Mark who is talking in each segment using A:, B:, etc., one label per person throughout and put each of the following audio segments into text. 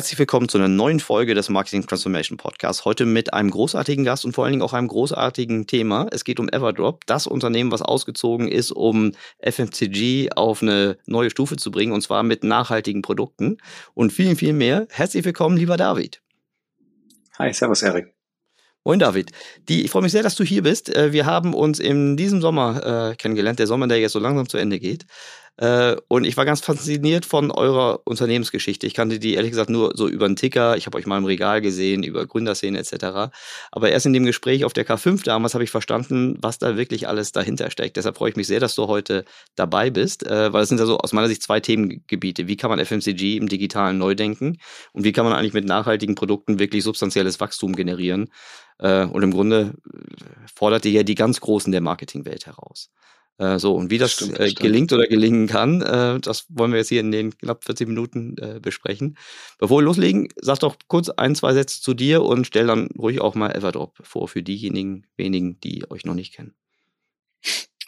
A: Herzlich willkommen zu einer neuen Folge des Marketing Transformation Podcasts. Heute mit einem großartigen Gast und vor allen Dingen auch einem großartigen Thema. Es geht um Everdrop, das Unternehmen, was ausgezogen ist, um FMCG auf eine neue Stufe zu bringen und zwar mit nachhaltigen Produkten und vielen, viel mehr. Herzlich willkommen, lieber David.
B: Hi, servus, Erik.
A: Moin David. Die, ich freue mich sehr, dass du hier bist. Äh, wir haben uns in diesem Sommer äh, kennengelernt, der Sommer, der jetzt so langsam zu Ende geht. Äh, und ich war ganz fasziniert von eurer Unternehmensgeschichte. Ich kannte die ehrlich gesagt nur so über einen Ticker. Ich habe euch mal im Regal gesehen, über Gründerszene etc. Aber erst in dem Gespräch auf der K5 damals habe ich verstanden, was da wirklich alles dahinter steckt. Deshalb freue ich mich sehr, dass du heute dabei bist, äh, weil es sind ja so aus meiner Sicht zwei Themengebiete. Wie kann man FMCG im digitalen neu denken und wie kann man eigentlich mit nachhaltigen Produkten wirklich substanzielles Wachstum generieren? Äh, und im Grunde fordert ihr ja die ganz Großen der Marketingwelt heraus. Äh, so, und wie das stimmt, äh, gelingt oder gelingen kann, äh, das wollen wir jetzt hier in den knapp 40 Minuten äh, besprechen. Bevor wir loslegen, sag doch kurz ein, zwei Sätze zu dir und stell dann ruhig auch mal Everdrop vor für diejenigen wenigen, die euch noch nicht kennen.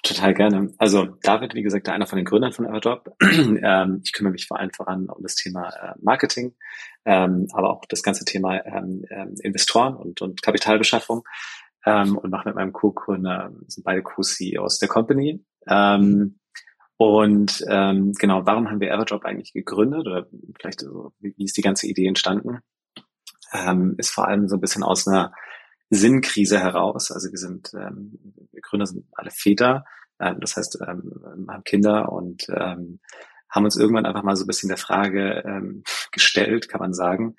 B: Total gerne. Also David, wie gesagt, einer von den Gründern von Everdrop. ähm, ich kümmere mich vor allem voran um das Thema äh, Marketing, ähm, aber auch das ganze Thema ähm, ähm Investoren und, und Kapitalbeschaffung ähm, und mache mit meinem Co-Gründer, sind beide Co-CEOs der Company. Ähm, und ähm, genau, warum haben wir Everdrop eigentlich gegründet oder vielleicht so, wie, wie ist die ganze Idee entstanden? Ähm, ist vor allem so ein bisschen aus einer Sinnkrise heraus. Also wir sind, ähm, wir Gründer sind alle Väter, ähm, das heißt, ähm, haben Kinder und ähm, haben uns irgendwann einfach mal so ein bisschen der Frage ähm, gestellt, kann man sagen,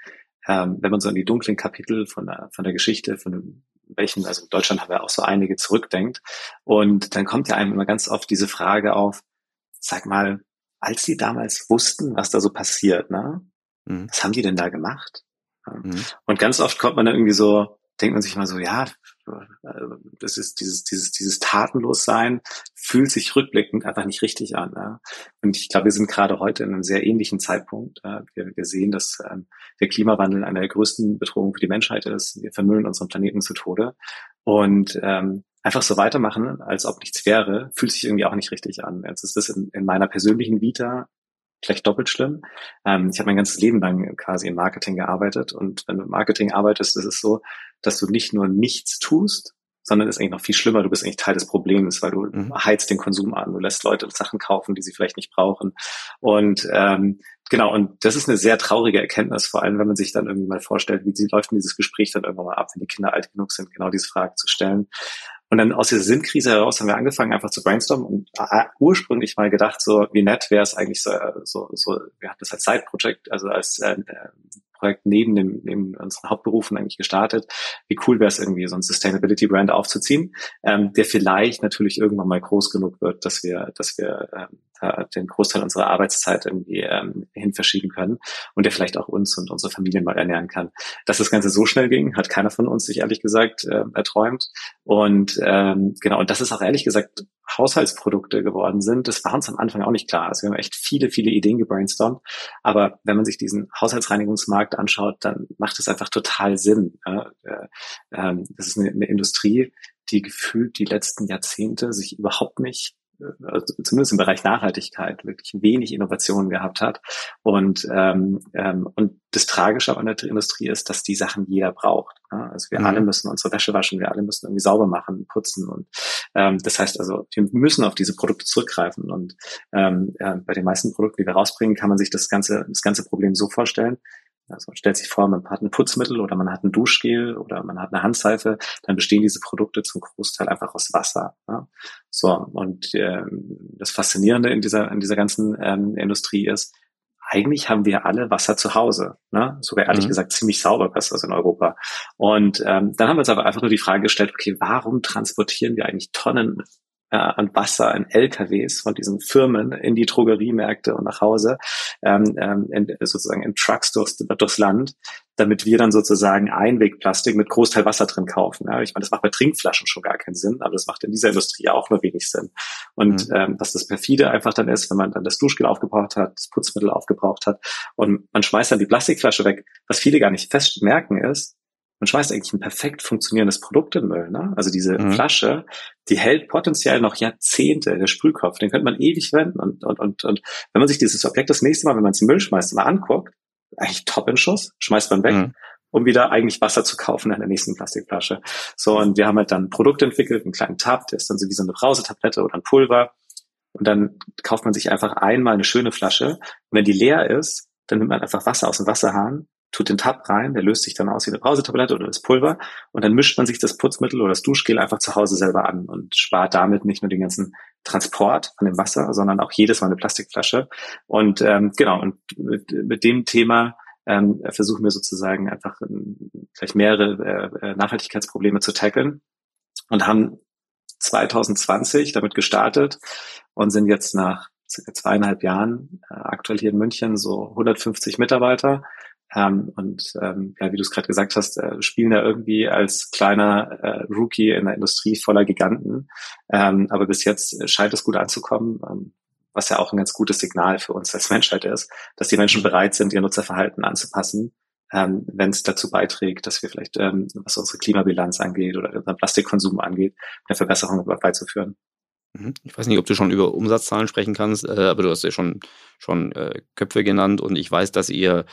B: ähm, wenn man so an die dunklen Kapitel von der, von der Geschichte, von dem welchen, also in Deutschland haben wir auch so einige zurückdenkt. Und dann kommt ja einem immer ganz oft diese Frage auf, sag mal, als die damals wussten, was da so passiert, ne? Mhm. Was haben die denn da gemacht? Mhm. Und ganz oft kommt man dann irgendwie so, denkt man sich mal so, ja, das ist dieses, dieses, dieses Tatenlossein fühlt sich rückblickend einfach nicht richtig an. Ja? Und ich glaube, wir sind gerade heute in einem sehr ähnlichen Zeitpunkt. Ja? Wir, wir sehen, dass ähm, der Klimawandel eine der größten Bedrohungen für die Menschheit ist. Wir vermüllen unseren Planeten zu Tode. Und ähm, einfach so weitermachen, als ob nichts wäre, fühlt sich irgendwie auch nicht richtig an. Jetzt ist das in, in meiner persönlichen Vita vielleicht doppelt schlimm. Ähm, ich habe mein ganzes Leben lang quasi im Marketing gearbeitet und wenn du im Marketing arbeitest, ist es so, dass du nicht nur nichts tust, sondern ist eigentlich noch viel schlimmer. Du bist eigentlich Teil des Problems, weil du mhm. heizt den Konsum an. Du lässt Leute Sachen kaufen, die sie vielleicht nicht brauchen. Und ähm, genau, und das ist eine sehr traurige Erkenntnis, vor allem wenn man sich dann irgendwie mal vorstellt, wie sie läuft denn dieses Gespräch dann irgendwann mal ab, wenn die Kinder alt genug sind, genau diese Frage zu stellen. Und dann aus dieser Sinnkrise heraus haben wir angefangen, einfach zu brainstormen und äh, ursprünglich mal gedacht, so wie nett wäre es eigentlich so, so, so, wir hatten das als Side-Project, also als äh, Projekt neben dem neben unseren Hauptberufen eigentlich gestartet. Wie cool wäre es irgendwie, so ein Sustainability Brand aufzuziehen, ähm, der vielleicht natürlich irgendwann mal groß genug wird, dass wir, dass wir ähm, den Großteil unserer Arbeitszeit irgendwie ähm, hin verschieben können und der vielleicht auch uns und unsere Familien mal ernähren kann. Dass das Ganze so schnell ging, hat keiner von uns sich ehrlich gesagt äh, erträumt. Und ähm, genau, und das ist auch ehrlich gesagt Haushaltsprodukte geworden sind, das war uns am Anfang auch nicht klar. Also wir haben echt viele, viele Ideen gebrainstormt. Aber wenn man sich diesen Haushaltsreinigungsmarkt anschaut, dann macht es einfach total Sinn. Äh, das ist eine, eine Industrie, die gefühlt die letzten Jahrzehnte sich überhaupt nicht also zumindest im Bereich Nachhaltigkeit wirklich wenig Innovationen gehabt hat. Und, ähm, ähm, und das Tragische an der Industrie ist, dass die Sachen jeder braucht. Ne? Also wir mhm. alle müssen unsere Wäsche waschen, wir alle müssen irgendwie sauber machen, putzen. Und ähm, das heißt also, wir müssen auf diese Produkte zurückgreifen. Und ähm, äh, bei den meisten Produkten, die wir rausbringen, kann man sich das ganze, das ganze Problem so vorstellen, also man stellt sich vor, man hat ein Putzmittel oder man hat ein Duschgel oder man hat eine Handseife, dann bestehen diese Produkte zum Großteil einfach aus Wasser. Ja? So, und äh, das Faszinierende in dieser, in dieser ganzen ähm, Industrie ist, eigentlich haben wir alle Wasser zu Hause. Ne? Sogar ehrlich mhm. gesagt ziemlich sauber besser als in Europa. Und ähm, dann haben wir uns aber einfach nur die Frage gestellt, okay, warum transportieren wir eigentlich Tonnen äh, an Wasser in LKWs von diesen Firmen in die Drogeriemärkte und nach Hause, ähm, ähm, in, sozusagen in Trucks durchs, durchs Land, damit wir dann sozusagen Einwegplastik mit Großteil Wasser drin kaufen. Ja, ich meine, das macht bei Trinkflaschen schon gar keinen Sinn, aber das macht in dieser Industrie auch nur wenig Sinn. Und mhm. ähm, was das perfide einfach dann ist, wenn man dann das Duschgel aufgebraucht hat, das Putzmittel aufgebraucht hat und man schmeißt dann die Plastikflasche weg, was viele gar nicht fest merken ist, man schmeißt eigentlich ein perfekt funktionierendes Produkt in Müll. Ne? Also diese mhm. Flasche, die hält potenziell noch Jahrzehnte, der Sprühkopf, den könnte man ewig wenden. Und, und, und, und wenn man sich dieses Objekt das nächste Mal, wenn man es in Müll schmeißt, mal anguckt, eigentlich top in Schuss, schmeißt man weg. Mhm um wieder eigentlich Wasser zu kaufen in der nächsten Plastikflasche. So, und wir haben halt dann ein Produkt entwickelt, einen kleinen Tab, der ist dann so wie so eine Brausetablette oder ein Pulver. Und dann kauft man sich einfach einmal eine schöne Flasche. Und wenn die leer ist, dann nimmt man einfach Wasser aus dem Wasserhahn tut den Tab rein, der löst sich dann aus wie eine Brausetablette oder das Pulver und dann mischt man sich das Putzmittel oder das Duschgel einfach zu Hause selber an und spart damit nicht nur den ganzen Transport von dem Wasser, sondern auch jedes Mal eine Plastikflasche. Und ähm, genau, und mit, mit dem Thema ähm, versuchen wir sozusagen einfach ähm, vielleicht mehrere äh, äh Nachhaltigkeitsprobleme zu tackeln und haben 2020 damit gestartet und sind jetzt nach circa zweieinhalb Jahren äh, aktuell hier in München so 150 Mitarbeiter ähm, und ähm, ja, wie du es gerade gesagt hast, äh, spielen da irgendwie als kleiner äh, Rookie in der Industrie voller Giganten. Ähm, aber bis jetzt scheint es gut anzukommen, ähm, was ja auch ein ganz gutes Signal für uns als Menschheit ist, dass die Menschen bereit sind, ihr Nutzerverhalten anzupassen, ähm, wenn es dazu beiträgt, dass wir vielleicht, ähm, was unsere Klimabilanz angeht oder unseren Plastikkonsum angeht, eine Verbesserung beizuführen.
A: Mhm. Ich weiß nicht, ob du schon über Umsatzzahlen sprechen kannst, äh, aber du hast ja schon, schon äh, Köpfe genannt und ich weiß, dass ihr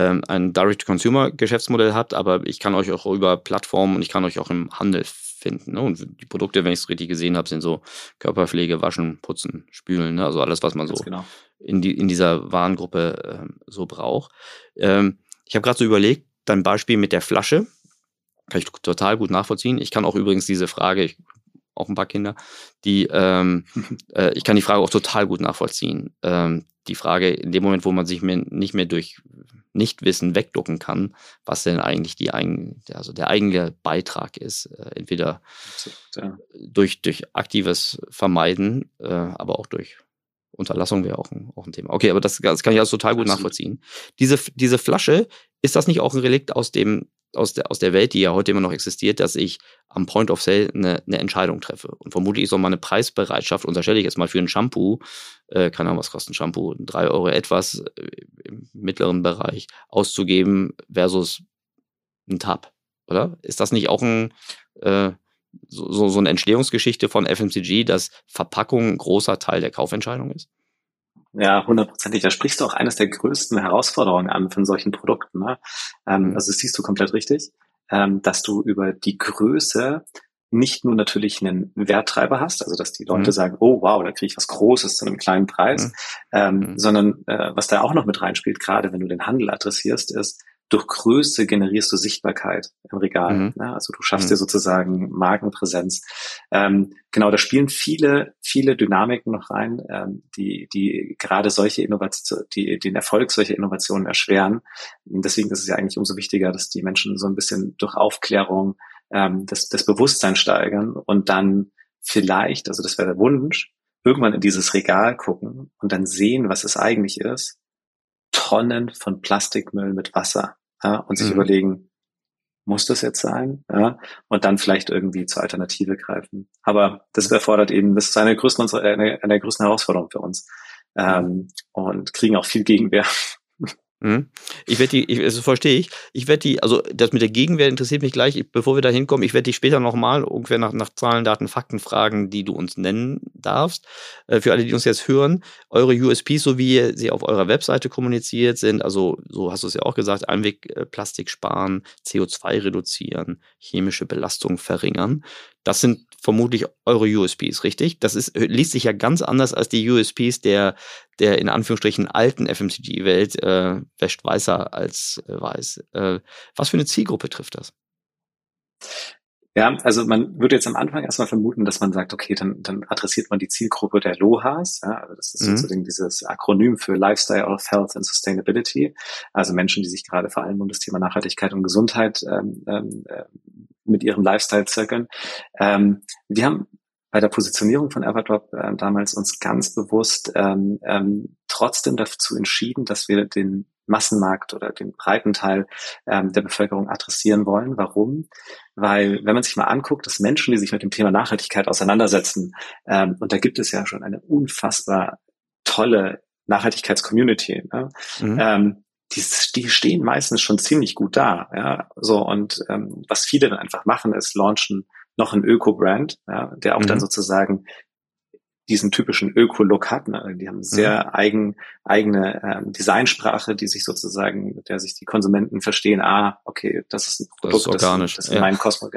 A: ein Direct-to-Consumer-Geschäftsmodell habt, aber ich kann euch auch über Plattformen und ich kann euch auch im Handel finden. Ne? Und die Produkte, wenn ich es richtig gesehen habe, sind so Körperpflege, Waschen, Putzen, Spülen, ne? also alles, was man so genau. in, die, in dieser Warengruppe ähm, so braucht. Ähm, ich habe gerade so überlegt, dein Beispiel mit der Flasche, kann ich total gut nachvollziehen. Ich kann auch übrigens diese Frage, ich auch ein paar Kinder, die ähm, äh, ich kann die Frage auch total gut nachvollziehen. Ähm, die Frage, in dem Moment, wo man sich mehr, nicht mehr durch Nichtwissen wegducken kann, was denn eigentlich die eigen, also der eigene Beitrag ist. Äh, entweder ja. durch, durch aktives Vermeiden, äh, aber auch durch Unterlassung wäre auch ein, auch ein Thema. Okay, aber das, das kann ich also total gut nachvollziehen. Diese, diese Flasche, ist das nicht auch ein Relikt aus dem aus der, aus der Welt, die ja heute immer noch existiert, dass ich am Point of Sale eine, eine Entscheidung treffe. Und vermutlich ist auch mal eine Preisbereitschaft, unterstelle ich jetzt mal für ein Shampoo, äh, keine Ahnung, was kostet ein Shampoo, drei Euro etwas äh, im mittleren Bereich auszugeben versus ein Tab, oder? Ist das nicht auch ein, äh, so, so eine Entstehungsgeschichte von FMCG, dass Verpackung ein großer Teil der Kaufentscheidung ist?
B: Ja, hundertprozentig. Da sprichst du auch eines der größten Herausforderungen an von solchen Produkten. Ne? Ähm, mhm. also das siehst du komplett richtig, ähm, dass du über die Größe nicht nur natürlich einen Werttreiber hast, also dass die Leute mhm. sagen, oh wow, da kriege ich was Großes zu einem kleinen Preis, mhm. Ähm, mhm. sondern äh, was da auch noch mit reinspielt, gerade wenn du den Handel adressierst, ist, durch Größe generierst du Sichtbarkeit im Regal. Mhm. Ne? Also du schaffst mhm. dir sozusagen Markenpräsenz. Ähm, genau, da spielen viele, viele Dynamiken noch rein, ähm, die, die gerade solche Innovationen, die den Erfolg solcher Innovationen erschweren. Und deswegen ist es ja eigentlich umso wichtiger, dass die Menschen so ein bisschen durch Aufklärung ähm, das, das Bewusstsein steigern und dann vielleicht, also das wäre der Wunsch, irgendwann in dieses Regal gucken und dann sehen, was es eigentlich ist Tonnen von Plastikmüll mit Wasser ja, und sich mhm. überlegen, muss das jetzt sein? Ja, und dann vielleicht irgendwie zur Alternative greifen. Aber das erfordert eben, das ist eine, größten, eine, eine der größten Herausforderungen für uns. Ähm, und kriegen auch viel Gegenwehr
A: Mhm. Ich werde die, ich, das verstehe ich. Ich werde die, also das mit der Gegenwehr interessiert mich gleich, bevor wir da hinkommen. Ich werde dich später nochmal irgendwer nach, nach Zahlen, Daten, Fakten fragen, die du uns nennen darfst. Äh, für alle, die uns jetzt hören, eure USPs, so wie sie auf eurer Webseite kommuniziert sind, also so hast du es ja auch gesagt, Einwegplastik sparen, CO2 reduzieren, chemische Belastung verringern. Das sind vermutlich eure USPs, richtig? Das ist, liest sich ja ganz anders als die USPs der, der in Anführungsstrichen alten FMCG-Welt, äh, wäscht weißer als äh, weiß. Äh, was für eine Zielgruppe trifft das?
B: Ja, also man würde jetzt am Anfang erstmal vermuten, dass man sagt, okay, dann, dann adressiert man die Zielgruppe der LOHAs. Ja, also das ist mhm. sozusagen dieses Akronym für Lifestyle of Health and Sustainability. Also Menschen, die sich gerade vor allem um das Thema Nachhaltigkeit und Gesundheit ähm, ähm, äh, mit ihrem Lifestyle zirkeln. Ähm, wir haben bei der Positionierung von Everdrop äh, damals uns ganz bewusst ähm, ähm, trotzdem dazu entschieden, dass wir den Massenmarkt oder den breiten Teil ähm, der Bevölkerung adressieren wollen. Warum? Weil, wenn man sich mal anguckt, dass Menschen, die sich mit dem Thema Nachhaltigkeit auseinandersetzen, ähm, und da gibt es ja schon eine unfassbar tolle Nachhaltigkeitscommunity, ne? Mhm. Ähm, die, die stehen meistens schon ziemlich gut da. Ja? So, und ähm, was viele dann einfach machen, ist launchen noch einen Öko-Brand, ja, der auch mhm. dann sozusagen diesen typischen Öko-Look hat. Ne? Die haben sehr mhm. eigen, eigene ähm, Designsprache, die sich sozusagen, mit der sich die Konsumenten verstehen, ah, okay, das ist ein Produkt,
A: das ist, organisch.
B: das, das ist mein Kosmos.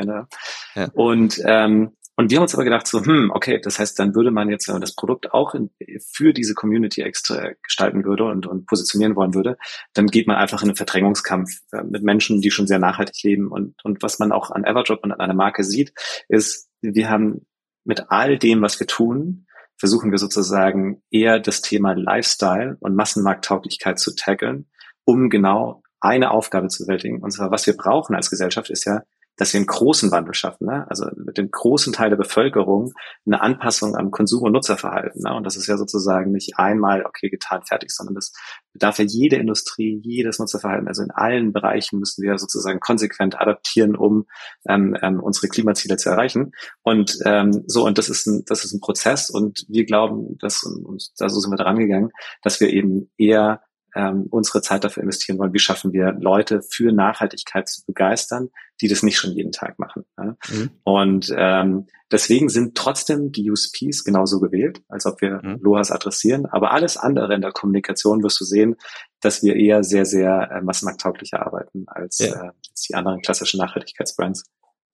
B: Ja. Und ähm, und wir haben uns aber gedacht, so, hm, okay, das heißt, dann würde man jetzt, wenn man das Produkt auch in, für diese Community extra gestalten würde und, und positionieren wollen würde, dann geht man einfach in einen Verdrängungskampf äh, mit Menschen, die schon sehr nachhaltig leben. Und, und was man auch an Everdrop und an einer Marke sieht, ist, wir haben mit all dem, was wir tun, versuchen wir sozusagen eher das Thema Lifestyle und Massenmarkttauglichkeit zu tackeln, um genau eine Aufgabe zu bewältigen. Und zwar, was wir brauchen als Gesellschaft, ist ja dass wir einen großen Wandel schaffen, ne? also mit dem großen Teil der Bevölkerung eine Anpassung am Konsum- und Nutzerverhalten. Ne? Und das ist ja sozusagen nicht einmal, okay, getan, fertig, sondern das bedarf ja jede Industrie, jedes Nutzerverhalten. Also in allen Bereichen müssen wir sozusagen konsequent adaptieren, um ähm, ähm, unsere Klimaziele zu erreichen. Und ähm, so, und das ist ein, das ist ein Prozess und wir glauben, dass, und da so sind wir dran gegangen, dass wir eben eher ähm, unsere Zeit dafür investieren wollen, wie schaffen wir Leute für Nachhaltigkeit zu begeistern, die das nicht schon jeden Tag machen. Ja? Mhm. Und ähm, deswegen sind trotzdem die USPs genauso gewählt, als ob wir mhm. LOAS adressieren. Aber alles andere in der Kommunikation wirst du sehen, dass wir eher sehr, sehr äh, massenmarkttauglicher arbeiten als, ja. äh, als die anderen klassischen Nachhaltigkeitsbrands.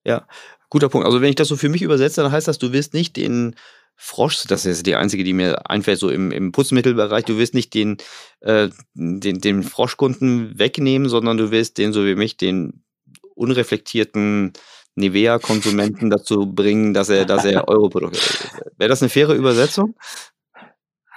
A: Ja, guter Punkt. Also wenn ich das so für mich übersetze, dann heißt das, du wirst nicht den Frosch, das ist die einzige, die mir einfällt, so im, im Putzmittelbereich, du wirst nicht den, äh, den, den Froschkunden wegnehmen, sondern du wirst den, so wie mich, den unreflektierten Nivea-Konsumenten dazu bringen, dass er, dass er Europrodukte. Wäre das eine faire Übersetzung?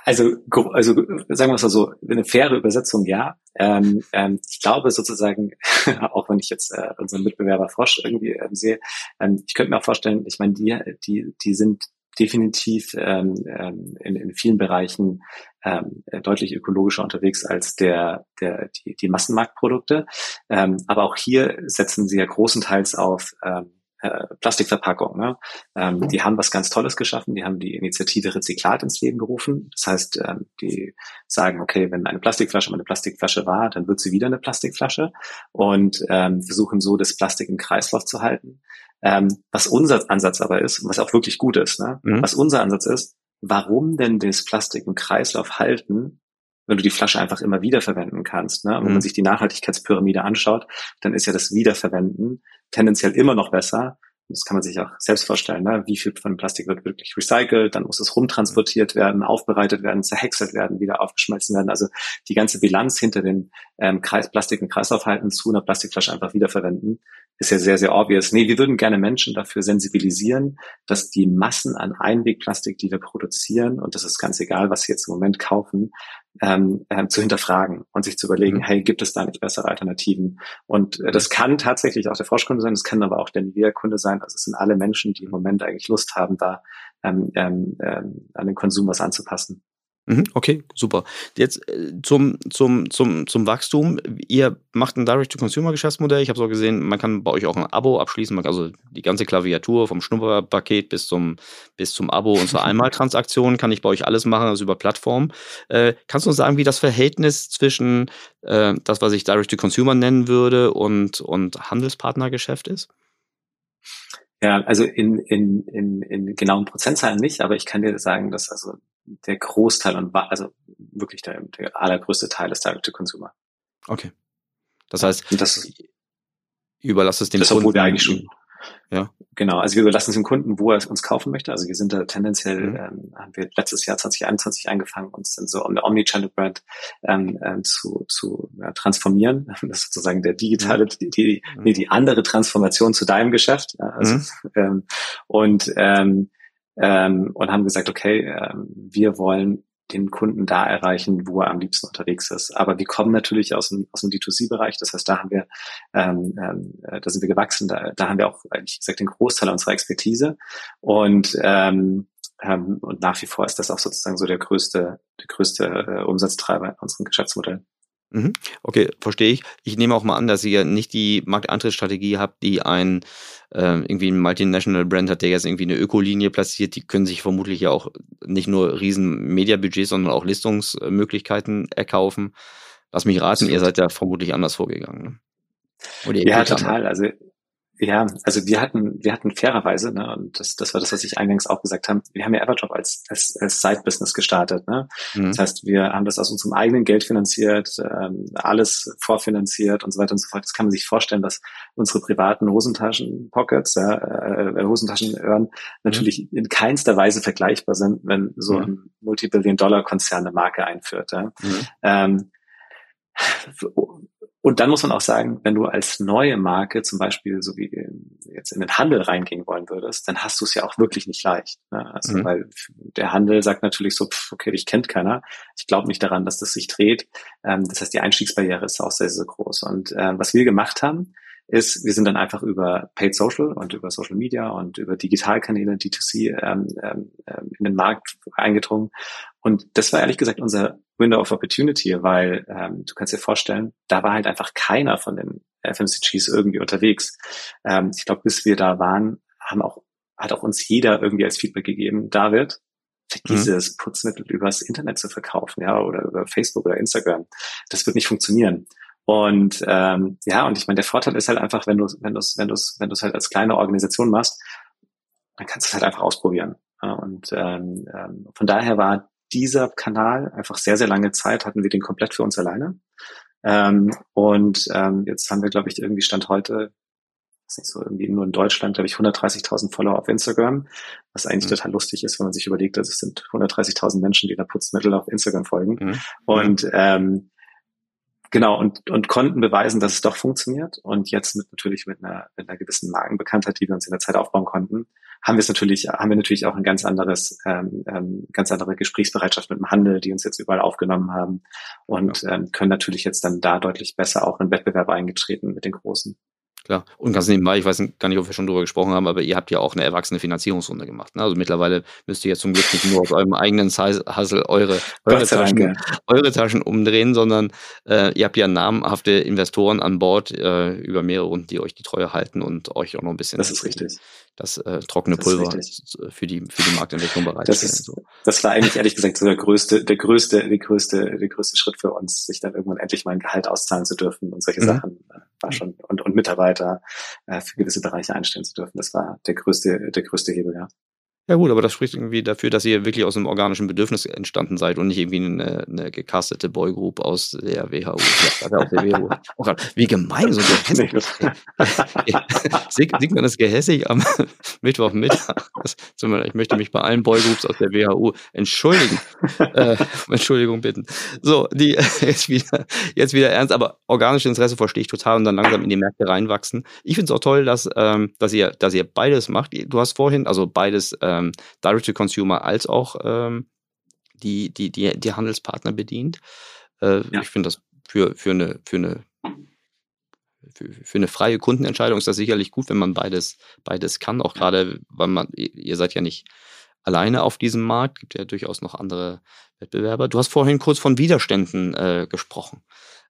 B: Also, also sagen wir es mal so, eine faire Übersetzung, ja. Ähm, ähm, ich glaube sozusagen, auch wenn ich jetzt äh, unseren Mitbewerber Frosch irgendwie ähm, sehe, ähm, ich könnte mir auch vorstellen, ich meine, die, die, die sind definitiv ähm, ähm, in, in vielen Bereichen ähm, deutlich ökologischer unterwegs als der, der, die, die Massenmarktprodukte. Ähm, aber auch hier setzen sie ja großenteils auf ähm, äh, Plastikverpackung. Ne? Ähm, mhm. Die haben was ganz Tolles geschaffen. Die haben die Initiative Rezyklat ins Leben gerufen. Das heißt, ähm, die sagen, okay, wenn eine Plastikflasche mal eine Plastikflasche war, dann wird sie wieder eine Plastikflasche und ähm, versuchen so das Plastik im Kreislauf zu halten. Ähm, was unser Ansatz aber ist, was auch wirklich gut ist, ne? Mhm. was unser Ansatz ist, warum denn das Plastik im Kreislauf halten, wenn du die Flasche einfach immer wieder verwenden kannst. Ne? Wenn man mhm. sich die Nachhaltigkeitspyramide anschaut, dann ist ja das Wiederverwenden tendenziell immer noch besser. Das kann man sich auch selbst vorstellen. Ne? Wie viel von Plastik wird wirklich recycelt? Dann muss es rumtransportiert werden, aufbereitet werden, zerhäckselt werden, wieder aufgeschmelzen werden. Also die ganze Bilanz hinter den ähm, Kreis, Plastik- und Kreislaufhalten zu einer Plastikflasche einfach wiederverwenden ist ja sehr, sehr obvious. Nee, wir würden gerne Menschen dafür sensibilisieren, dass die Massen an Einwegplastik, die wir produzieren, und das ist ganz egal, was sie jetzt im Moment kaufen, ähm, ähm, zu hinterfragen und sich zu überlegen, mhm. hey, gibt es da nicht bessere Alternativen? Und äh, das kann tatsächlich auch der Froschkunde sein, das kann aber auch der Nivea-Kunde sein. Also es sind alle Menschen, die im Moment eigentlich Lust haben, da ähm, ähm, ähm an den Konsum was anzupassen.
A: Mhm, okay, super. Jetzt äh, zum, zum, zum, zum Wachstum. Ihr macht ein Direct-to-Consumer-Geschäftsmodell. Ich habe so gesehen, man kann bei euch auch ein Abo abschließen, also die ganze Klaviatur vom Schnupperpaket bis zum, bis zum Abo und zur Einmaltransaktion kann ich bei euch alles machen, also über Plattform. Äh, kannst du uns sagen, wie das Verhältnis zwischen äh, das, was ich Direct-to-Consumer nennen würde, und, und Handelspartnergeschäft ist?
B: Ja, also in, in, in, in genauen Prozentzahlen nicht, aber ich kann dir sagen, dass also der Großteil und also wirklich der, der allergrößte Teil ist Direct to Consumer.
A: Okay. Das heißt,
B: und das,
A: überlass es dem
B: das, Kunden. wir eigentlich schon, ja. Genau, also wir überlassen es dem Kunden, wo er uns kaufen möchte. Also wir sind da tendenziell, mhm. ähm, haben wir letztes Jahr 2021 angefangen, uns dann so um eine Omnichannel-Brand ähm, ähm, zu, zu ja, transformieren. Das ist sozusagen der digitale, mhm. die, die, nee, die andere Transformation zu deinem Geschäft. Also, mhm. ähm, und ähm, ähm, und haben gesagt, okay, ähm, wir wollen den Kunden da erreichen, wo er am liebsten unterwegs ist. Aber wir kommen natürlich aus dem, aus dem D2C-Bereich. Das heißt, da haben wir, ähm, ähm, äh, da sind wir gewachsen. Da, da haben wir auch, eigentlich gesagt, den Großteil unserer Expertise. Und ähm, ähm, und nach wie vor ist das auch sozusagen so der größte, der größte äh, Umsatztreiber in unserem Geschäftsmodell.
A: Mhm. Okay, verstehe ich. Ich nehme auch mal an, dass ihr nicht die Marktantrittsstrategie habt, die ein äh, irgendwie ein Multinational Brand hat, der jetzt irgendwie eine Ökolinie platziert. Die können sich vermutlich ja auch nicht nur riesen Media-Budgets, sondern auch Listungsmöglichkeiten erkaufen. Lass mich raten, ihr seid ja vermutlich anders vorgegangen.
B: Ne? ja, total. Also ja, also wir hatten, wir hatten fairerweise, ne, und das, das war das, was ich eingangs auch gesagt habe, wir haben ja Everdrop als, als, als Side-Business gestartet. Ne? Mhm. Das heißt, wir haben das aus unserem eigenen Geld finanziert, ähm, alles vorfinanziert und so weiter und so fort. Das kann man sich vorstellen, dass unsere privaten Hosentaschen-Pockets, ja, äh, Hosentaschenöhren natürlich mhm. in keinster Weise vergleichbar sind, wenn so mhm. ein Multibillion-Dollar-Konzern eine Marke einführt. Ja? Mhm. Ähm, und dann muss man auch sagen, wenn du als neue Marke zum Beispiel so wie jetzt in den Handel reingehen wollen würdest, dann hast du es ja auch wirklich nicht leicht. Ne? Also mhm. weil der Handel sagt natürlich so, pff, okay, dich kennt keiner. Ich glaube nicht daran, dass das sich dreht. Ähm, das heißt, die Einstiegsbarriere ist auch sehr, sehr groß. Und äh, was wir gemacht haben, ist, wir sind dann einfach über Paid Social und über Social Media und über Digitalkanäle D2C ähm, ähm, ähm, in den Markt eingedrungen. Und das war ehrlich gesagt unser Window of Opportunity, weil ähm, du kannst dir vorstellen, da war halt einfach keiner von den FMCGs irgendwie unterwegs. Ähm, ich glaube, bis wir da waren, haben auch, hat auch uns jeder irgendwie als Feedback gegeben, David, vergiss mhm. es, Putzmittel übers Internet zu verkaufen, ja, oder über Facebook oder Instagram. Das wird nicht funktionieren. Und ähm, ja, und ich meine, der Vorteil ist halt einfach, wenn du wenn du wenn du wenn du es halt als kleine Organisation machst, dann kannst du es halt einfach ausprobieren. Und ähm, ähm, von daher war dieser Kanal einfach sehr, sehr lange Zeit, hatten wir den komplett für uns alleine. Ähm, und ähm, jetzt haben wir, glaube ich, irgendwie Stand heute, ist nicht so irgendwie nur in Deutschland, glaube ich, 130.000 Follower auf Instagram, was eigentlich mhm. total lustig ist, wenn man sich überlegt, dass es sind 130.000 Menschen, die da Putzmittel auf Instagram folgen. Mhm. Und ähm, Genau, und, und konnten beweisen, dass es doch funktioniert. Und jetzt mit natürlich mit einer, mit einer gewissen Markenbekanntheit, die wir uns in der Zeit aufbauen konnten, haben wir es natürlich, haben wir natürlich auch ein ganz anderes, ähm, ähm, ganz andere Gesprächsbereitschaft mit dem Handel, die uns jetzt überall aufgenommen haben und ähm, können natürlich jetzt dann da deutlich besser auch in Wettbewerb eingetreten mit den Großen.
A: Klar. Und ganz nebenbei, ich weiß gar nicht, ob wir schon drüber gesprochen haben, aber ihr habt ja auch eine erwachsene Finanzierungsrunde gemacht. Ne? Also mittlerweile müsst ihr jetzt zum Glück nicht nur aus eurem eigenen Hustle eure, eure, Taschen, eure Taschen umdrehen, sondern äh, ihr habt ja namhafte Investoren an Bord äh, über mehrere Runden, die euch die Treue halten und euch auch noch ein bisschen.
B: Das ist richtig
A: das äh, trockene das Pulver für die für die Marktentwicklung bereitstellen.
B: Das, ist, so. das war eigentlich ehrlich gesagt so der größte, der größte, der größte, der größte Schritt für uns, sich dann irgendwann endlich mal ein Gehalt auszahlen zu dürfen und solche mhm. Sachen äh, war schon und und Mitarbeiter äh, für gewisse Bereiche einstellen zu dürfen. Das war der größte, der größte Hebel, ja.
A: Ja gut, aber das spricht irgendwie dafür, dass ihr wirklich aus einem organischen Bedürfnis entstanden seid und nicht irgendwie eine, eine gecastete Boygroup aus der WHO. aus der WHO. Oh Gott, wie gemein, so gehässig. Sigmund ist gehässig am Mittwochmittag. Ich möchte mich bei allen Boygroups aus der WHO entschuldigen. äh, Entschuldigung bitten. So, die jetzt wieder, jetzt wieder ernst, aber organisches Interesse verstehe ich total und dann langsam in die Märkte reinwachsen. Ich finde es auch toll, dass, ähm, dass, ihr, dass ihr beides macht. Du hast vorhin, also beides äh, ähm, Direct-to-Consumer als auch ähm, die, die, die, die Handelspartner bedient. Äh, ja. Ich finde das für, für eine, für eine für, für eine freie Kundenentscheidung ist das sicherlich gut, wenn man beides, beides kann, auch gerade, weil man, ihr seid ja nicht alleine auf diesem Markt, gibt ja durchaus noch andere Wettbewerber. Du hast vorhin kurz von Widerständen äh, gesprochen,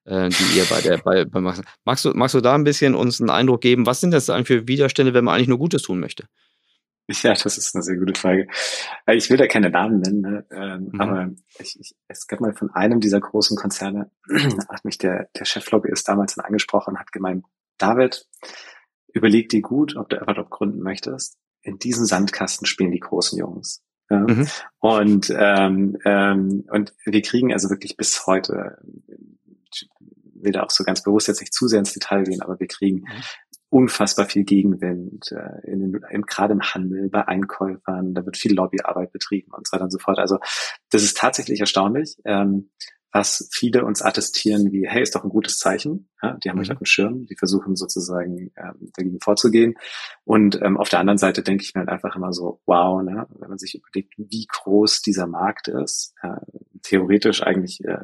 A: äh, die ihr bei der bei, bei magst du magst du da ein bisschen uns einen Eindruck geben, was sind das eigentlich für Widerstände, wenn man eigentlich nur Gutes tun möchte?
B: Ja, das ist eine sehr gute Frage. Äh, ich will da keine Namen nennen, ne? ähm, mhm. aber ich, ich, es gab mal von einem dieser großen Konzerne, hat mich der, der Cheflobbyist damals dann angesprochen und hat gemeint, David, überleg dir gut, ob du Everdop gründen möchtest. In diesem Sandkasten spielen die großen Jungs. Ja? Mhm. Und, ähm, ähm, und wir kriegen also wirklich bis heute, ich will da auch so ganz bewusst jetzt nicht zu sehr ins Detail gehen, aber wir kriegen mhm unfassbar viel Gegenwind, äh, in den, in, gerade im Handel, bei Einkäufern, da wird viel Lobbyarbeit betrieben und so weiter und so fort. Also das ist tatsächlich erstaunlich, ähm, was viele uns attestieren wie, hey, ist doch ein gutes Zeichen. Ja, die haben mhm. euch auf dem Schirm, die versuchen sozusagen ähm, dagegen vorzugehen. Und ähm, auf der anderen Seite denke ich mir halt einfach immer so, wow, ne, wenn man sich überlegt, wie groß dieser Markt ist, äh, theoretisch eigentlich äh,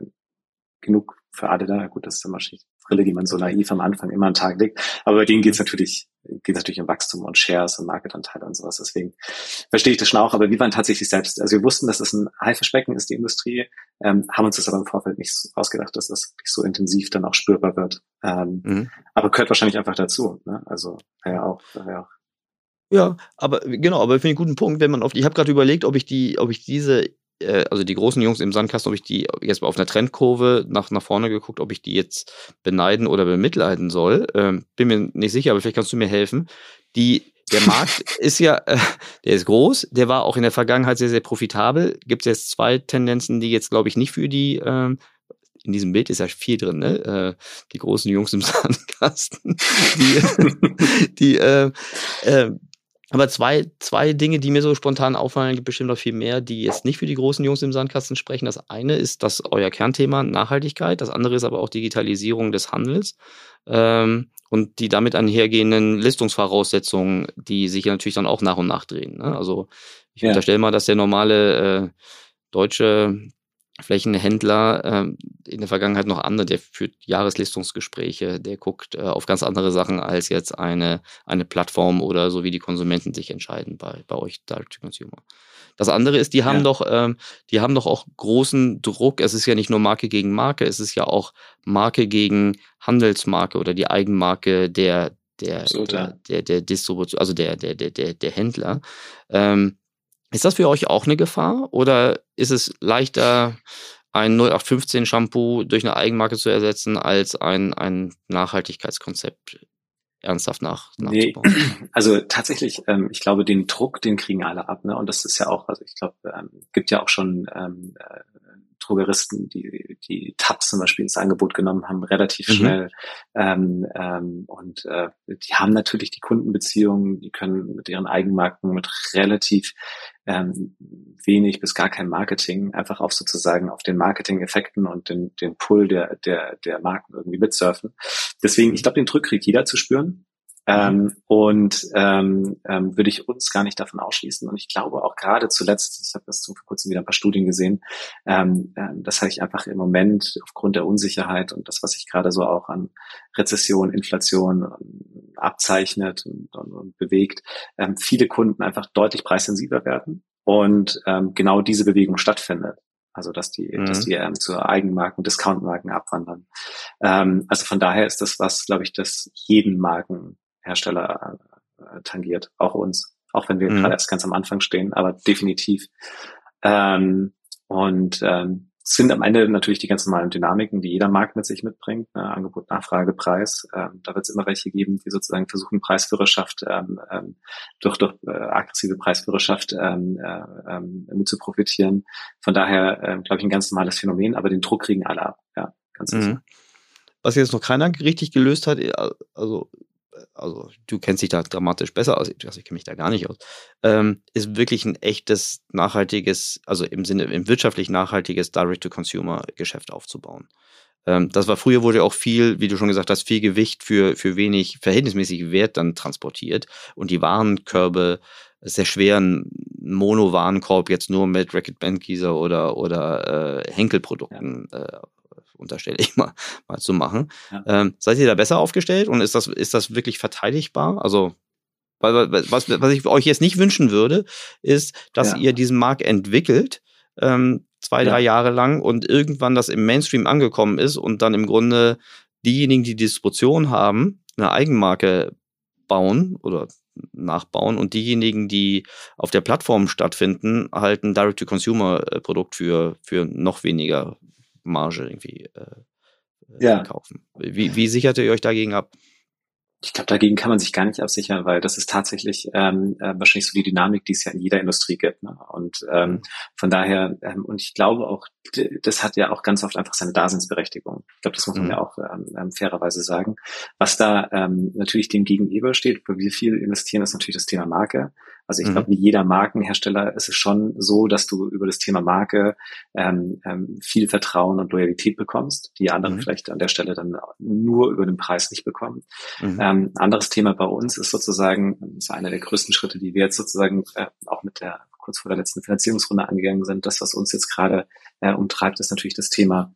B: genug für alle da. Gut, das ist immer Brille, die man so naiv am Anfang immer an den Tag legt. Aber bei denen geht's natürlich, geht natürlich um Wachstum und Shares und Marketanteile und sowas. Deswegen verstehe ich das schon auch. Aber wir waren tatsächlich selbst, also wir wussten, dass das ein Haifischbecken ist, die Industrie, ähm, haben uns das aber im Vorfeld nicht ausgedacht, dass das so intensiv dann auch spürbar wird. Ähm, mhm. Aber gehört wahrscheinlich einfach dazu. Ne? Also ja auch, ja auch
A: ja, aber genau, aber finde ich einen guten Punkt, wenn man auf die, ich habe gerade überlegt, ob ich die, ob ich diese äh, also die großen Jungs im Sandkasten, ob ich die jetzt auf einer Trendkurve nach, nach vorne geguckt, ob ich die jetzt beneiden oder bemitleiden soll. Ähm, bin mir nicht sicher, aber vielleicht kannst du mir helfen. Die, der Markt ist ja, äh, der ist groß, der war auch in der Vergangenheit sehr, sehr profitabel. Gibt es jetzt zwei Tendenzen, die jetzt, glaube ich, nicht für die ähm, in diesem Bild ist ja viel drin, ne? Äh, die großen Jungs im Sandkasten, die, die äh, äh, aber zwei, zwei Dinge, die mir so spontan auffallen, gibt bestimmt noch viel mehr, die jetzt nicht für die großen Jungs im Sandkasten sprechen. Das eine ist das euer Kernthema Nachhaltigkeit, das andere ist aber auch Digitalisierung des Handels ähm, und die damit einhergehenden Listungsvoraussetzungen, die sich natürlich dann auch nach und nach drehen. Ne? Also ich ja. unterstelle mal, dass der normale äh, deutsche Flächenhändler äh, in der Vergangenheit noch andere, der führt Jahreslistungsgespräche, der guckt äh, auf ganz andere Sachen als jetzt eine, eine Plattform oder so wie die Konsumenten sich entscheiden bei, bei euch Direct to Consumer. Das andere ist, die haben ja. doch, ähm, die haben doch auch großen Druck. Es ist ja nicht nur Marke gegen Marke, es ist ja auch Marke gegen Handelsmarke oder die Eigenmarke der, der, Absolut, der, der, der Distribution, also der, der, der, der, der Händler. Ähm, ist das für euch auch eine Gefahr oder ist es leichter, ein 0815 Shampoo durch eine Eigenmarke zu ersetzen, als ein, ein Nachhaltigkeitskonzept ernsthaft nach,
B: nachzubauen? Nee, also tatsächlich, ähm, ich glaube, den Druck, den kriegen alle ab. Ne? Und das ist ja auch, also ich glaube, ähm, gibt ja auch schon ähm, äh, Drogeristen, die die Tabs zum Beispiel ins Angebot genommen haben, relativ mhm. schnell. Ähm, ähm, und äh, die haben natürlich die Kundenbeziehungen, die können mit ihren Eigenmarken mit relativ ähm, wenig bis gar kein Marketing einfach auf sozusagen auf den Marketing-Effekten und den, den Pull der, der, der Marken irgendwie mitsurfen. Deswegen, ich glaube, den Druck kriegt jeder zu spüren. Ähm, und ähm, ähm, würde ich uns gar nicht davon ausschließen. Und ich glaube auch gerade zuletzt, ich habe das vor kurzem wieder ein paar Studien gesehen, ähm, äh, das habe ich einfach im Moment aufgrund der Unsicherheit und das, was sich gerade so auch an Rezession, Inflation ähm, abzeichnet und, und, und bewegt, ähm, viele Kunden einfach deutlich preissensibler werden und ähm, genau diese Bewegung stattfindet. Also dass die, mhm. dass die ähm, zu Eigenmarken, Discountmarken abwandern. Ähm, also von daher ist das was, glaube ich, das jeden Marken Hersteller äh, tangiert, auch uns, auch wenn wir mhm. gerade erst ganz am Anfang stehen, aber definitiv. Ähm, und ähm, sind am Ende natürlich die ganz normalen Dynamiken, die jeder Markt mit sich mitbringt, ne? Angebot, Nachfrage, Preis. Ähm, da wird es immer welche geben, die sozusagen versuchen, Preisführerschaft ähm, ähm, durch, durch äh, aggressive Preisführerschaft ähm, äh, ähm, mit zu profitieren. Von daher, äh, glaube ich, ein ganz normales Phänomen, aber den Druck kriegen alle ab. Ja, ganz mhm.
A: Was jetzt noch keiner richtig gelöst hat, also also du kennst dich da dramatisch besser aus, also ich kenne mich da gar nicht aus, ähm, ist wirklich ein echtes, nachhaltiges, also im Sinne, im wirtschaftlich nachhaltiges Direct-to-Consumer-Geschäft aufzubauen. Ähm, das war früher wurde auch viel, wie du schon gesagt hast, viel Gewicht für, für wenig verhältnismäßig Wert dann transportiert und die Warenkörbe sehr schweren Mono-Warenkorb jetzt nur mit Racket Bandgießer oder, oder äh, Henkel-Produkten ja. äh, unterstelle ich mal, mal zu machen. Ja. Ähm, seid ihr da besser aufgestellt und ist das, ist das wirklich verteidigbar? Also, was, was ich euch jetzt nicht wünschen würde, ist, dass ja. ihr diesen Markt entwickelt, ähm, zwei, drei Jahre lang und irgendwann das im Mainstream angekommen ist und dann im Grunde diejenigen, die Distribution haben, eine Eigenmarke bauen oder nachbauen und diejenigen, die auf der Plattform stattfinden, halt ein Direct-to-Consumer-Produkt für, für noch weniger Marge irgendwie äh, äh, ja. kaufen. Wie, wie sichert ihr euch dagegen ab?
B: Ich glaube, dagegen kann man sich gar nicht absichern, weil das ist tatsächlich ähm, äh, wahrscheinlich so die Dynamik, die es ja in jeder Industrie gibt. Ne? Und ähm, mhm. von daher, ähm, und ich glaube auch, das hat ja auch ganz oft einfach seine Daseinsberechtigung. Ich glaube, das muss man mhm. ja auch ähm, ähm, fairerweise sagen. Was da ähm, natürlich dem gegenübersteht, wo wir viel investieren, ist natürlich das Thema Marke. Also ich mhm. glaube, wie jeder Markenhersteller ist es schon so, dass du über das Thema Marke ähm, ähm, viel Vertrauen und Loyalität bekommst, die andere mhm. vielleicht an der Stelle dann nur über den Preis nicht bekommen. Mhm. Ähm, anderes Thema bei uns ist sozusagen, das ist einer der größten Schritte, die wir jetzt sozusagen äh, auch mit der kurz vor der letzten Finanzierungsrunde angegangen sind. Das, was uns jetzt gerade äh, umtreibt, ist natürlich das Thema,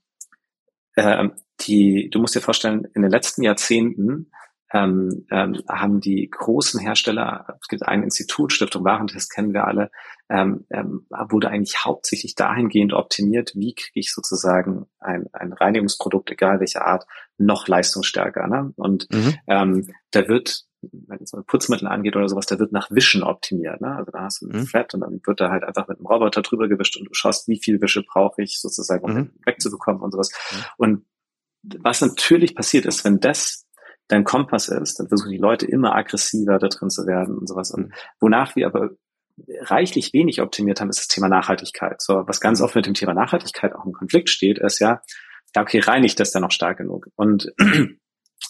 B: äh, die, du musst dir vorstellen, in den letzten Jahrzehnten ähm, ähm, haben die großen Hersteller, es gibt ein Institut, Stiftung Warentest kennen wir alle, ähm, ähm, wurde eigentlich hauptsächlich dahingehend optimiert, wie kriege ich sozusagen ein, ein Reinigungsprodukt, egal welcher Art, noch leistungsstärker. Ne? Und mhm. ähm, da wird wenn es Putzmittel angeht oder sowas, da wird nach Wischen optimiert. Ne? Also da hast du ein mhm. Flat und dann wird da halt einfach mit einem Roboter drüber gewischt und du schaust, wie viel Wische brauche ich sozusagen, um mhm. wegzubekommen und sowas. Mhm. Und was natürlich passiert ist, wenn das dein Kompass ist, dann versuchen die Leute immer aggressiver da drin zu werden und sowas. Und wonach wir aber reichlich wenig optimiert haben, ist das Thema Nachhaltigkeit. So, was ganz oft mit dem Thema Nachhaltigkeit auch im Konflikt steht, ist ja, ja, okay, reinigt das dann noch stark genug? Und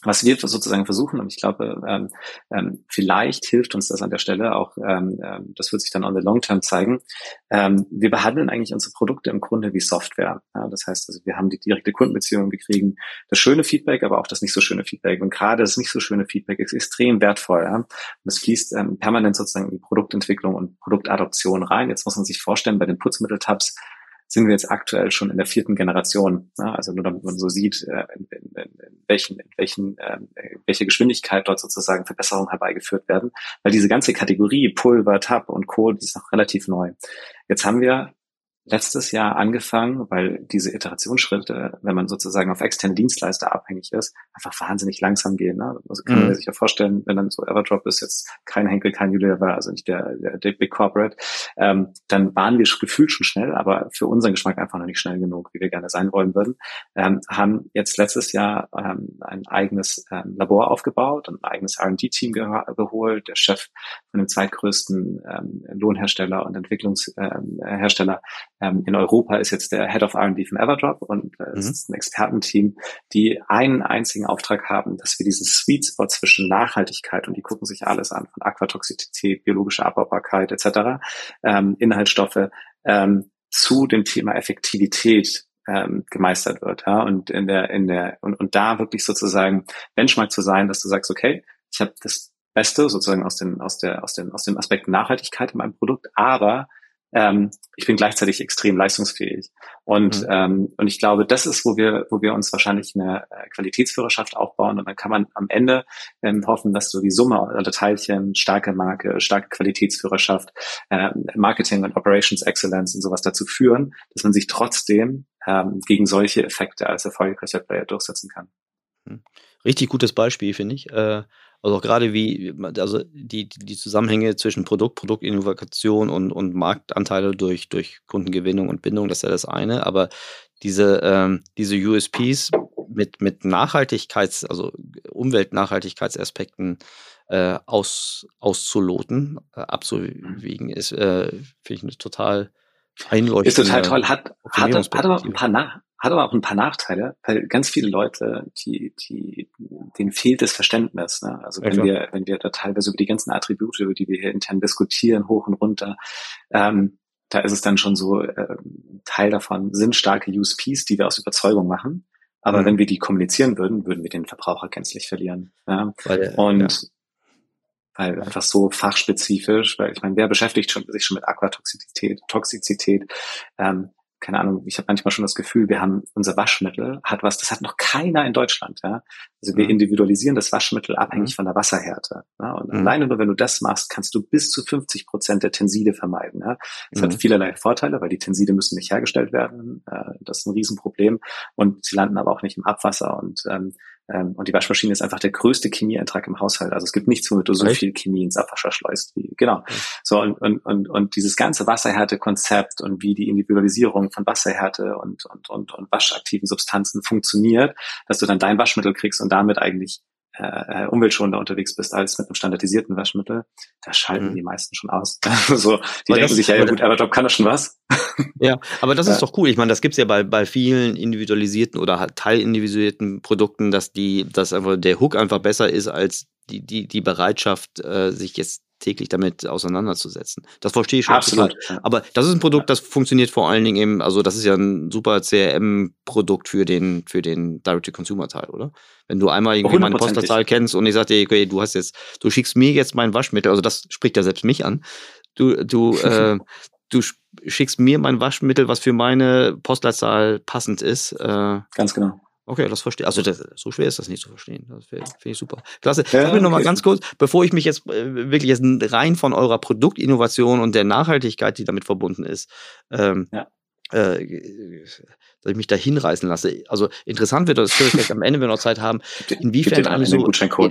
B: was wir sozusagen versuchen, und ich glaube, ähm, ähm, vielleicht hilft uns das an der Stelle auch, ähm, ähm, das wird sich dann on the long term zeigen. Ähm, wir behandeln eigentlich unsere Produkte im Grunde wie Software. Ja, das heißt, also wir haben die direkte Kundenbeziehung, wir kriegen das schöne Feedback, aber auch das nicht so schöne Feedback. Und gerade das nicht so schöne Feedback ist extrem wertvoll. Ja? Und es fließt ähm, permanent sozusagen in die Produktentwicklung und Produktadoption rein. Jetzt muss man sich vorstellen, bei den Putzmitteltabs sind wir jetzt aktuell schon in der vierten Generation. Ne? Also nur damit man so sieht, äh, in, in, in welchen, in welchen, ähm, welche Geschwindigkeit dort sozusagen Verbesserungen herbeigeführt werden. Weil diese ganze Kategorie Pulver, Tab und Co., die ist noch relativ neu. Jetzt haben wir letztes Jahr angefangen, weil diese Iterationsschritte, wenn man sozusagen auf externe Dienstleister abhängig ist, einfach wahnsinnig langsam gehen. Ne? Also kann man mhm. sich ja vorstellen, wenn dann so Everdrop ist jetzt kein Henkel, kein Unilever, also nicht der, der, der Big Corporate, ähm, dann waren wir gefühlt schon schnell, aber für unseren Geschmack einfach noch nicht schnell genug, wie wir gerne sein wollen würden. Ähm, haben jetzt letztes Jahr ähm, ein eigenes ähm, Labor aufgebaut, ein eigenes R&D-Team geholt. Der Chef von dem zweitgrößten ähm, Lohnhersteller und Entwicklungshersteller ähm, in Europa ist jetzt der Head of R&D von Everdrop und äh, es mhm. ist ein Expertenteam, die einen einzigen Auftrag haben, dass wir diesen Sweet Spot zwischen Nachhaltigkeit und die gucken sich alles an, von Aquatoxizität, biologische Abbaubarkeit etc., ähm, Inhaltsstoffe, ähm, zu dem Thema Effektivität ähm, gemeistert wird. Ja? Und in der, in der, und, und da wirklich sozusagen Benchmark zu sein, dass du sagst, okay, ich habe das Beste sozusagen aus den, aus der, aus den, aus dem Aspekt Nachhaltigkeit in meinem Produkt, aber ähm, ich bin gleichzeitig extrem leistungsfähig. Und, mhm. ähm, und ich glaube, das ist, wo wir, wo wir uns wahrscheinlich eine äh, Qualitätsführerschaft aufbauen. Und dann kann man am Ende ähm, hoffen, dass so die Summe aller Teilchen, starke Marke, starke Qualitätsführerschaft, äh, Marketing und Operations Excellence und sowas dazu führen, dass man sich trotzdem ähm, gegen solche Effekte als erfolgreicher Player durchsetzen kann.
A: Mhm. Richtig gutes Beispiel, finde ich. Äh, also auch gerade wie, also die, die Zusammenhänge zwischen Produkt, Produktinnovation und, und Marktanteile durch, durch Kundengewinnung und Bindung, das ist ja das eine. Aber diese, ähm, diese USPs mit, mit Nachhaltigkeits-, also Umweltnachhaltigkeitsaspekten äh, aus, auszuloten, äh, abzuwiegen, ist, äh, finde ich eine total einleuchtende.
B: Ist total toll. Hat, hat, hat aber ein paar, Nach hat aber auch ein paar Nachteile, weil ganz viele Leute, die, die, denen fehlt das Verständnis. Ne? Also wenn ja, wir, wenn wir da teilweise über die ganzen Attribute, über die wir hier intern diskutieren, hoch und runter, ähm, da ist es dann schon so, äh, Teil davon sind starke USPs, die wir aus Überzeugung machen. Aber mhm. wenn wir die kommunizieren würden, würden wir den Verbraucher gänzlich verlieren. Ja? Weil, und ja. weil einfach so fachspezifisch, weil ich meine, wer beschäftigt schon, sich schon mit Aquatoxizität, Toxizität, ähm, keine Ahnung, ich habe manchmal schon das Gefühl, wir haben unser Waschmittel hat was, das hat noch keiner in Deutschland, ja. Also wir mhm. individualisieren das Waschmittel abhängig mhm. von der Wasserhärte. Ja? Und mhm. alleine nur, wenn du das machst, kannst du bis zu 50 Prozent der Tenside vermeiden. Ja? Das hat mhm. vielerlei Vorteile, weil die Tenside müssen nicht hergestellt werden. Äh, das ist ein Riesenproblem. Und sie landen aber auch nicht im Abwasser. Und ähm, ähm, und die Waschmaschine ist einfach der größte Chemieeintrag im Haushalt. Also es gibt nichts, womit du so viel Chemie ins Abwasser schleust. Wie, genau. So und, und, und, und dieses ganze Wasserhärte-Konzept und wie die Individualisierung von Wasserhärte und, und, und, und waschaktiven Substanzen funktioniert, dass du dann dein Waschmittel kriegst und damit eigentlich äh, äh, umweltschonender unterwegs bist als mit einem standardisierten Waschmittel, da schalten mhm. die meisten schon aus. so, die aber denken sich, ja, ja gut, Evertop kann das schon was.
A: ja, aber das ist doch cool. Ich meine, das gibt's ja bei, bei vielen individualisierten oder halt teilindividualisierten Produkten, dass die, dass einfach der Hook einfach besser ist als die, die, die Bereitschaft, äh, sich jetzt täglich damit auseinanderzusetzen. Das verstehe ich schon absolut. absolut. Aber das ist ein Produkt, das funktioniert vor allen Dingen eben, also das ist ja ein super CRM-Produkt für den, für den Direct-to-Consumer-Teil, oder? Wenn du einmal irgendwie meine Postleitzahl kennst und ich sage dir, okay, du hast jetzt, du schickst mir jetzt mein Waschmittel, also das spricht ja selbst mich an. du, du, äh, du schickst mir mein Waschmittel, was für meine Postleitzahl passend ist. Äh,
B: Ganz genau.
A: Okay, das verstehe Also das, so schwer ist das nicht zu verstehen. Das finde ich super. Klasse. Ja, Sag mir okay. noch mal ganz kurz, bevor ich mich jetzt äh, wirklich jetzt rein von eurer Produktinnovation und der Nachhaltigkeit, die damit verbunden ist, ähm, ja dass ich mich da hinreißen lasse. Also interessant wird das vielleicht am Ende, wenn wir noch Zeit haben, inwiefern eigentlich so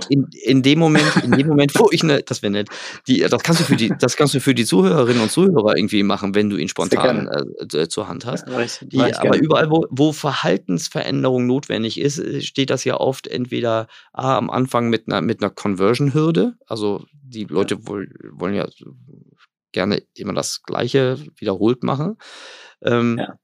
A: in, in, dem Moment, in dem Moment, wo ich ne, das wäre nett, die, das kannst du für die, das kannst du für die Zuhörerinnen und Zuhörer irgendwie machen, wenn du ihn spontan äh, zur Hand hast. Ja, weiß, die, aber überall, wo, wo Verhaltensveränderung notwendig ist, steht das ja oft entweder ah, am Anfang mit einer mit einer Conversion-Hürde, also die Leute ja. wollen ja gerne immer das Gleiche wiederholt machen. Ähm, ja.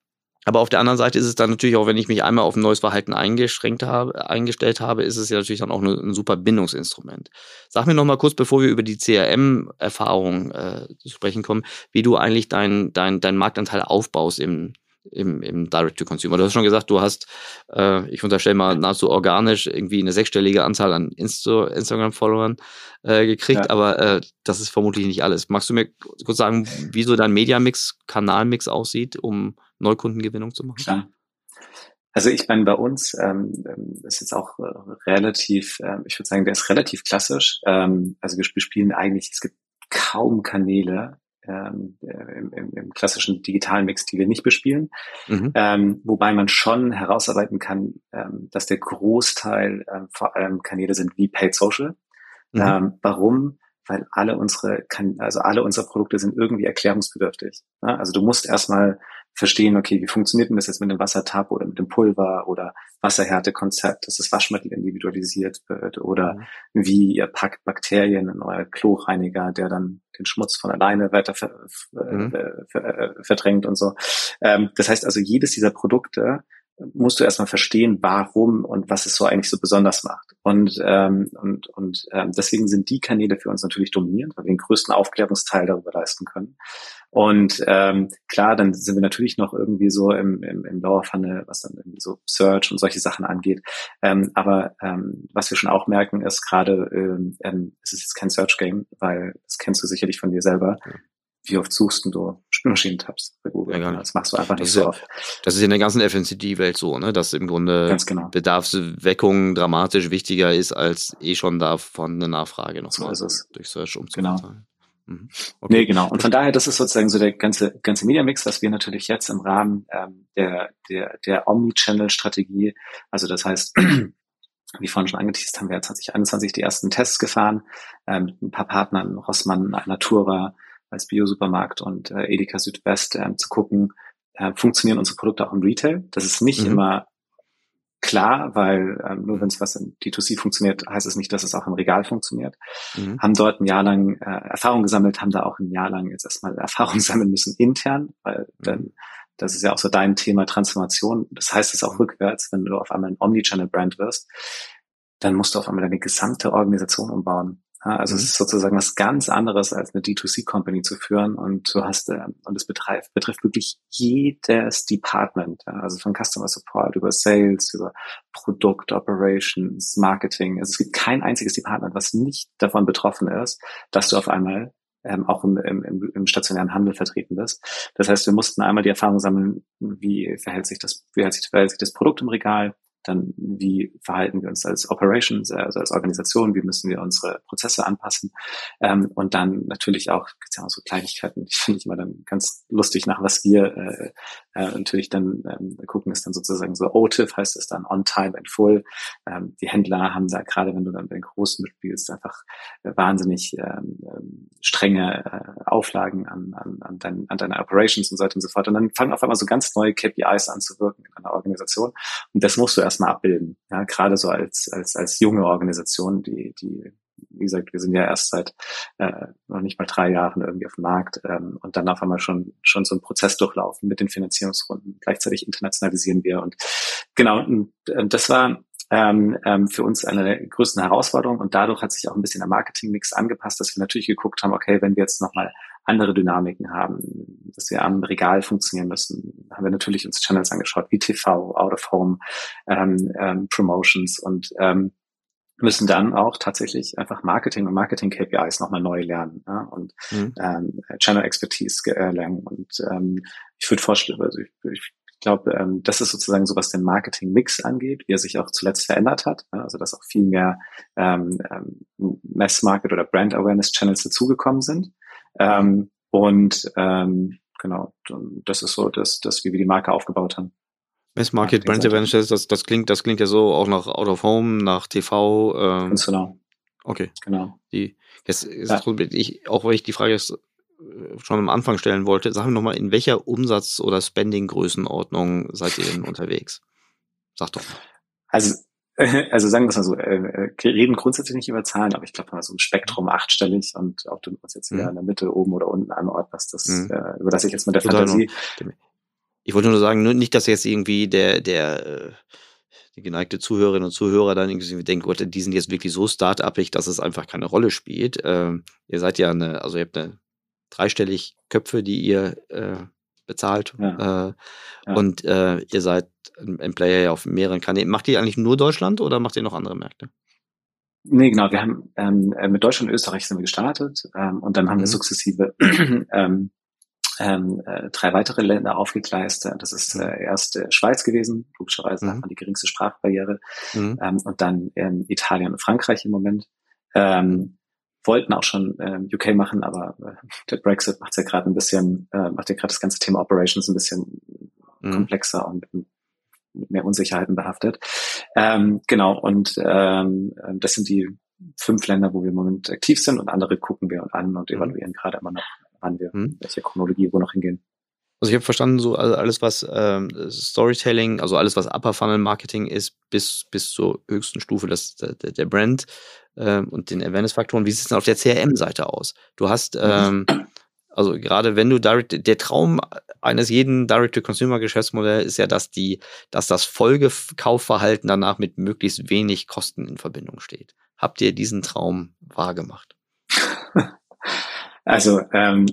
A: Aber auf der anderen Seite ist es dann natürlich auch, wenn ich mich einmal auf ein neues Verhalten eingeschränkt habe, eingestellt habe, ist es ja natürlich dann auch ein super Bindungsinstrument. Sag mir noch mal kurz, bevor wir über die CRM-Erfahrung äh, zu sprechen kommen, wie du eigentlich deinen dein, dein Marktanteil aufbaust im, im, im Direct-to-Consumer. Du hast schon gesagt, du hast, äh, ich unterstelle mal, nahezu organisch irgendwie eine sechsstellige Anzahl an Insta Instagram-Followern äh, gekriegt, ja. aber äh, das ist vermutlich nicht alles. Magst du mir kurz sagen, wie so dein Media-Mix, Kanal-Mix aussieht, um Neukundengewinnung zu machen?
B: Klar. Also ich meine, bei uns ähm, ähm ist jetzt auch äh, relativ, äh, ich würde sagen, der ist relativ klassisch. Ähm, also wir spielen eigentlich, es gibt kaum Kanäle, ähm, äh, im, im, im klassischen digitalen Mix, die wir nicht bespielen. Mhm. Ähm, wobei man schon herausarbeiten kann, ähm, dass der Großteil ähm, vor allem Kanäle sind wie Paid Social. Mhm. Ähm, warum? Weil alle unsere, also alle unsere Produkte sind irgendwie erklärungsbedürftig. Ja? Also du musst erstmal verstehen, okay, wie funktioniert denn das jetzt mit dem Wassertab oder mit dem Pulver oder Wasserhärtekonzept, dass das Waschmittel individualisiert wird oder mhm. wie ihr packt Bakterien in euer Kloreiniger, der dann den Schmutz von alleine weiter ver, mhm. ver, ver, verdrängt und so. Ähm, das heißt also, jedes dieser Produkte musst du erstmal verstehen, warum und was es so eigentlich so besonders macht. Und, ähm, und, und ähm, deswegen sind die Kanäle für uns natürlich dominierend, weil wir den größten Aufklärungsteil darüber leisten können. Und ähm, klar, dann sind wir natürlich noch irgendwie so im, im, im Lower Funnel, was dann irgendwie so Search und solche Sachen angeht. Ähm, aber ähm, was wir schon auch merken, ist gerade, ähm, ähm, es ist jetzt kein Search-Game, weil das kennst du sicherlich von dir selber wie oft suchst du Spülmaschinentabs bei Google? Ja, das machst du einfach nicht so
A: ja,
B: oft.
A: Das ist in der ganzen FNCD-Welt so, ne? dass im Grunde
B: genau.
A: Bedarfsweckung dramatisch wichtiger ist, als eh schon da von der Nachfrage noch
B: so
A: durch Search
B: umzusetzen. Genau. Mhm. Okay. Nee, genau. Und von daher, das ist sozusagen so der ganze, ganze Media-Mix, was wir natürlich jetzt im Rahmen ähm, der, der, der Omni-Channel-Strategie, also das heißt, wie vorhin schon angeteased, haben wir 2021 die ersten Tests gefahren, ähm, ein paar Partnern, Rossmann, Natura, als Bio-Supermarkt und äh, Edeka Südwest äh, zu gucken, äh, funktionieren unsere Produkte auch im Retail. Das ist nicht mhm. immer klar, weil ähm, nur wenn es was in D2C funktioniert, heißt es nicht, dass es auch im Regal funktioniert. Mhm. Haben dort ein Jahr lang äh, Erfahrung gesammelt, haben da auch ein Jahr lang jetzt erstmal Erfahrung sammeln müssen intern, weil mhm. dann das ist ja auch so dein Thema Transformation. Das heißt es auch rückwärts, wenn du auf einmal ein Omnichannel-Brand wirst, dann musst du auf einmal deine gesamte Organisation umbauen. Also mhm. es ist sozusagen was ganz anderes als eine D2C-Company zu führen und du hast, äh, und es betrifft, betrifft wirklich jedes Department, also von Customer Support über Sales, über Produkt Operations, Marketing. Also es gibt kein einziges Department, was nicht davon betroffen ist, dass du auf einmal ähm, auch im, im, im stationären Handel vertreten bist. Das heißt, wir mussten einmal die Erfahrung sammeln, wie verhält sich das, wie verhält sich, verhält sich das Produkt im Regal, dann wie verhalten wir uns als Operations, also als Organisation, wie müssen wir unsere Prozesse anpassen? Ähm, und dann natürlich auch, gibt's ja auch so Kleinigkeiten, die finde ich immer dann ganz lustig, nach was wir äh, äh, natürlich dann ähm, gucken, ist dann sozusagen so OTIF, heißt es dann On Time and Full. Ähm, die Händler haben da gerade, wenn du dann bei den Großen mitspielst, einfach äh, wahnsinnig ähm, ähm strenge äh, Auflagen an, an, an, dein, an deine Operations und so weiter und so fort. Und dann fangen auf einmal so ganz neue KPIs an zu wirken in einer Organisation und das musst du erst erstmal abbilden. Ja, gerade so als, als, als junge Organisation, die, die, wie gesagt, wir sind ja erst seit äh, noch nicht mal drei Jahren irgendwie auf dem Markt ähm, und dann auf einmal schon schon so einen Prozess durchlaufen mit den Finanzierungsrunden. Gleichzeitig internationalisieren wir und genau, und, äh, das war ähm, ähm, für uns eine der größten Herausforderungen und dadurch hat sich auch ein bisschen der Marketingmix angepasst, dass wir natürlich geguckt haben, okay, wenn wir jetzt nochmal andere Dynamiken haben, dass wir am Regal funktionieren müssen, haben wir natürlich uns Channels angeschaut, wie TV, Out of Home, ähm, ähm, Promotions und ähm, müssen dann auch tatsächlich einfach Marketing und Marketing-KPIs nochmal neu lernen ja, und mhm. ähm, Channel Expertise erlangen. Und ähm, ich würde vorstellen, also ich, ich glaube, ähm, das ist sozusagen so, was den Marketing-Mix angeht, wie er sich auch zuletzt verändert hat. Ja, also dass auch viel mehr ähm, ähm, Mass-Market oder Brand-Awareness-Channels dazugekommen sind. Ähm, und ähm, genau, das ist so, dass, dass wie wir die Marke aufgebaut haben.
A: Mass Market, Brand Awareness, das, das klingt, das klingt ja so auch nach Out of Home, nach TV. Ähm,
B: Ganz genau.
A: Okay.
B: Genau.
A: Die, jetzt ist ja. ich, auch weil ich die Frage jetzt äh, schon am Anfang stellen wollte, sagen wir nochmal, in welcher Umsatz- oder Spending-Größenordnung seid ihr denn unterwegs? Sag doch mal.
B: Also, also sagen wir es mal so, äh, äh, wir reden grundsätzlich nicht über Zahlen, aber ich glaube so ein Spektrum achtstellig und ob du uns jetzt wieder mhm. in der Mitte, oben oder unten anordnest, das mhm. äh, überlasse ich jetzt mit der Total Fantasie.
A: Ich wollte nur sagen, nicht, dass jetzt irgendwie der, der, äh, die geneigte Zuhörerinnen und Zuhörer dann irgendwie denken, Gott, die sind jetzt wirklich so start-upig, dass es einfach keine Rolle spielt. Ähm, ihr seid ja eine, also ihr habt eine dreistellig Köpfe, die ihr äh, bezahlt. Ja. Äh, ja. Und äh, ihr seid ein Player ja auf mehreren Kanälen. Macht ihr eigentlich nur Deutschland oder macht ihr noch andere Märkte?
B: Nee, genau. Wir haben ähm, äh, mit Deutschland und Österreich sind wir gestartet ähm, und dann haben mhm. wir sukzessive ähm, ähm, äh, drei weitere Länder aufgegleist. Das ist äh, erst äh, Schweiz gewesen, logischerweise mhm. hat man die geringste Sprachbarriere, mhm. ähm, und dann ähm, Italien und Frankreich im Moment. Ähm, wollten auch schon ähm, UK machen, aber äh, der Brexit macht ja gerade ein bisschen, äh, macht ja gerade das ganze Thema Operations ein bisschen mhm. komplexer und mit, mit, mehr Unsicherheiten behaftet. Ähm, genau, und ähm, das sind die fünf Länder, wo wir im Moment aktiv sind und andere gucken wir an und mhm. evaluieren gerade immer noch wann wir, hm. welche Chronologie wo noch hingehen.
A: Also ich habe verstanden, so alles, was ähm, Storytelling, also alles, was Upper Funnel Marketing ist, bis, bis zur höchsten Stufe des, der, der Brand ähm, und den Awareness-Faktoren. Wie sieht es denn auf der CRM-Seite aus? Du hast, mhm. ähm, also gerade wenn du direct, der Traum eines jeden Direct-to-Consumer-Geschäftsmodells ist ja, dass die, dass das Folgekaufverhalten danach mit möglichst wenig Kosten in Verbindung steht. Habt ihr diesen Traum wahrgemacht?
B: Also ähm,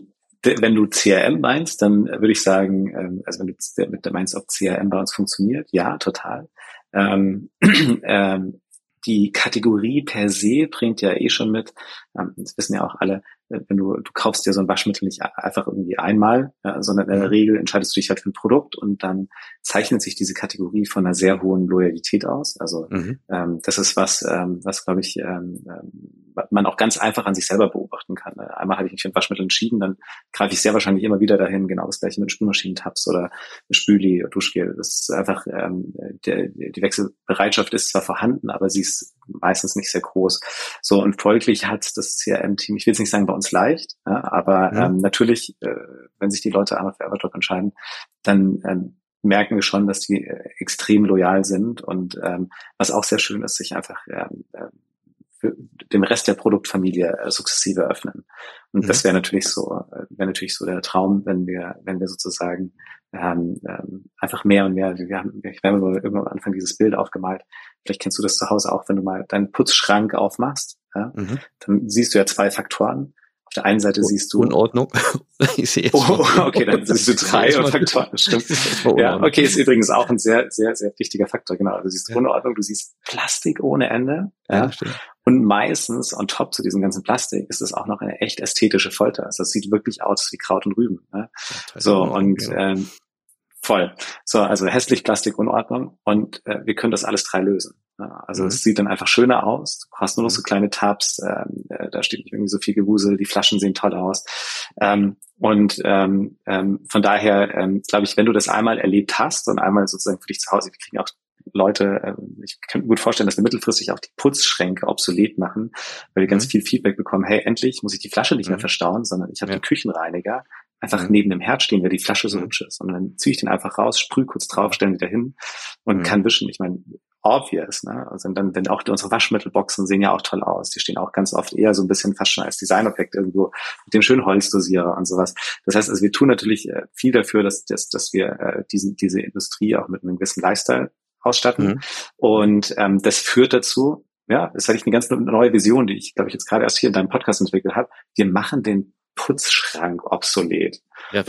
B: wenn du CRM meinst, dann würde ich sagen, ähm, also wenn du mit meinst, ob CRM bei uns funktioniert, ja, total. Ähm, ähm, die Kategorie per se bringt ja eh schon mit, ähm, das wissen ja auch alle, äh, wenn du, du kaufst dir so ein Waschmittel nicht einfach irgendwie einmal, ja, sondern in der mhm. Regel entscheidest du dich halt für ein Produkt und dann zeichnet sich diese Kategorie von einer sehr hohen Loyalität aus. Also mhm. ähm, das ist was, ähm, was glaube ich, ähm, ähm, man auch ganz einfach an sich selber beobachten kann. Ne? Einmal habe ich mich für ein Waschmittel entschieden, dann greife ich sehr wahrscheinlich immer wieder dahin, genau das gleiche mit Spülmaschinentabs oder Spüli, Duschgel. Das ist einfach, ähm, der, die Wechselbereitschaft ist zwar vorhanden, aber sie ist meistens nicht sehr groß. So und folglich hat das CRM-Team, ich will jetzt nicht sagen bei uns leicht, ja, aber ja. ähm, natürlich, äh, wenn sich die Leute einmal für Evertalk entscheiden, dann ähm, merken wir schon, dass die äh, extrem loyal sind und ähm, was auch sehr schön ist, sich einfach ähm, äh, für dem Rest der Produktfamilie äh, sukzessive öffnen. Und mhm. das wäre natürlich so, äh, wäre natürlich so der Traum, wenn wir, wenn wir sozusagen ähm, ähm, einfach mehr und mehr, wir haben, wir haben irgendwann am Anfang dieses Bild aufgemalt. Vielleicht kennst du das zu Hause auch, wenn du mal deinen Putzschrank aufmachst, ja, mhm. dann siehst du ja zwei Faktoren. Auf der einen Seite siehst du
A: Unordnung.
B: ich sehe oh, okay, dann siehst du drei Faktoren. Stimmt. Ja, okay, ist übrigens auch ein sehr, sehr, sehr wichtiger Faktor. Genau, du siehst ja. Unordnung, du siehst Plastik ohne Ende. Ja, ja stimmt. Und meistens on top zu diesem ganzen Plastik ist es auch noch eine echt ästhetische Folter. Also es sieht wirklich aus wie Kraut und Rüben. Ne? So und ähm, voll. So, also hässlich, Plastik, Unordnung und äh, wir können das alles drei lösen. Ja, also mhm. es sieht dann einfach schöner aus. Du hast nur noch so mhm. kleine Tabs, ähm, äh, da steht nicht irgendwie so viel Gewusel, die Flaschen sehen toll aus. Ähm, und ähm, ähm, von daher ähm, glaube ich, wenn du das einmal erlebt hast und einmal sozusagen für dich zu Hause, wir kriegen auch Leute, äh, ich kann mir gut vorstellen, dass wir mittelfristig auch die Putzschränke obsolet machen, weil wir ganz mhm. viel Feedback bekommen, hey, endlich muss ich die Flasche nicht mehr mhm. verstauen, sondern ich habe ja. den Küchenreiniger einfach mhm. neben dem Herd stehen, weil die Flasche so hübsch ist. Und dann ziehe ich den einfach raus, sprühe kurz drauf, stelle wieder hin und kann wischen. Ich meine, obvious, ne? Also dann, wenn auch unsere Waschmittelboxen sehen ja auch toll aus. Die stehen auch ganz oft eher so ein bisschen fast schon als Designobjekt irgendwo mit dem schönen Holzdosierer und sowas. Das heißt, also wir tun natürlich äh, viel dafür, dass, dass, dass wir äh, diesen, diese Industrie auch mit einem gewissen Lifestyle ausstatten. Mhm. Und ähm, das führt dazu, ja, das ist eigentlich eine ganz neue Vision, die ich, glaube ich, jetzt gerade erst hier in deinem Podcast entwickelt habe. Wir machen den Putzschrank obsolet.
A: Ja.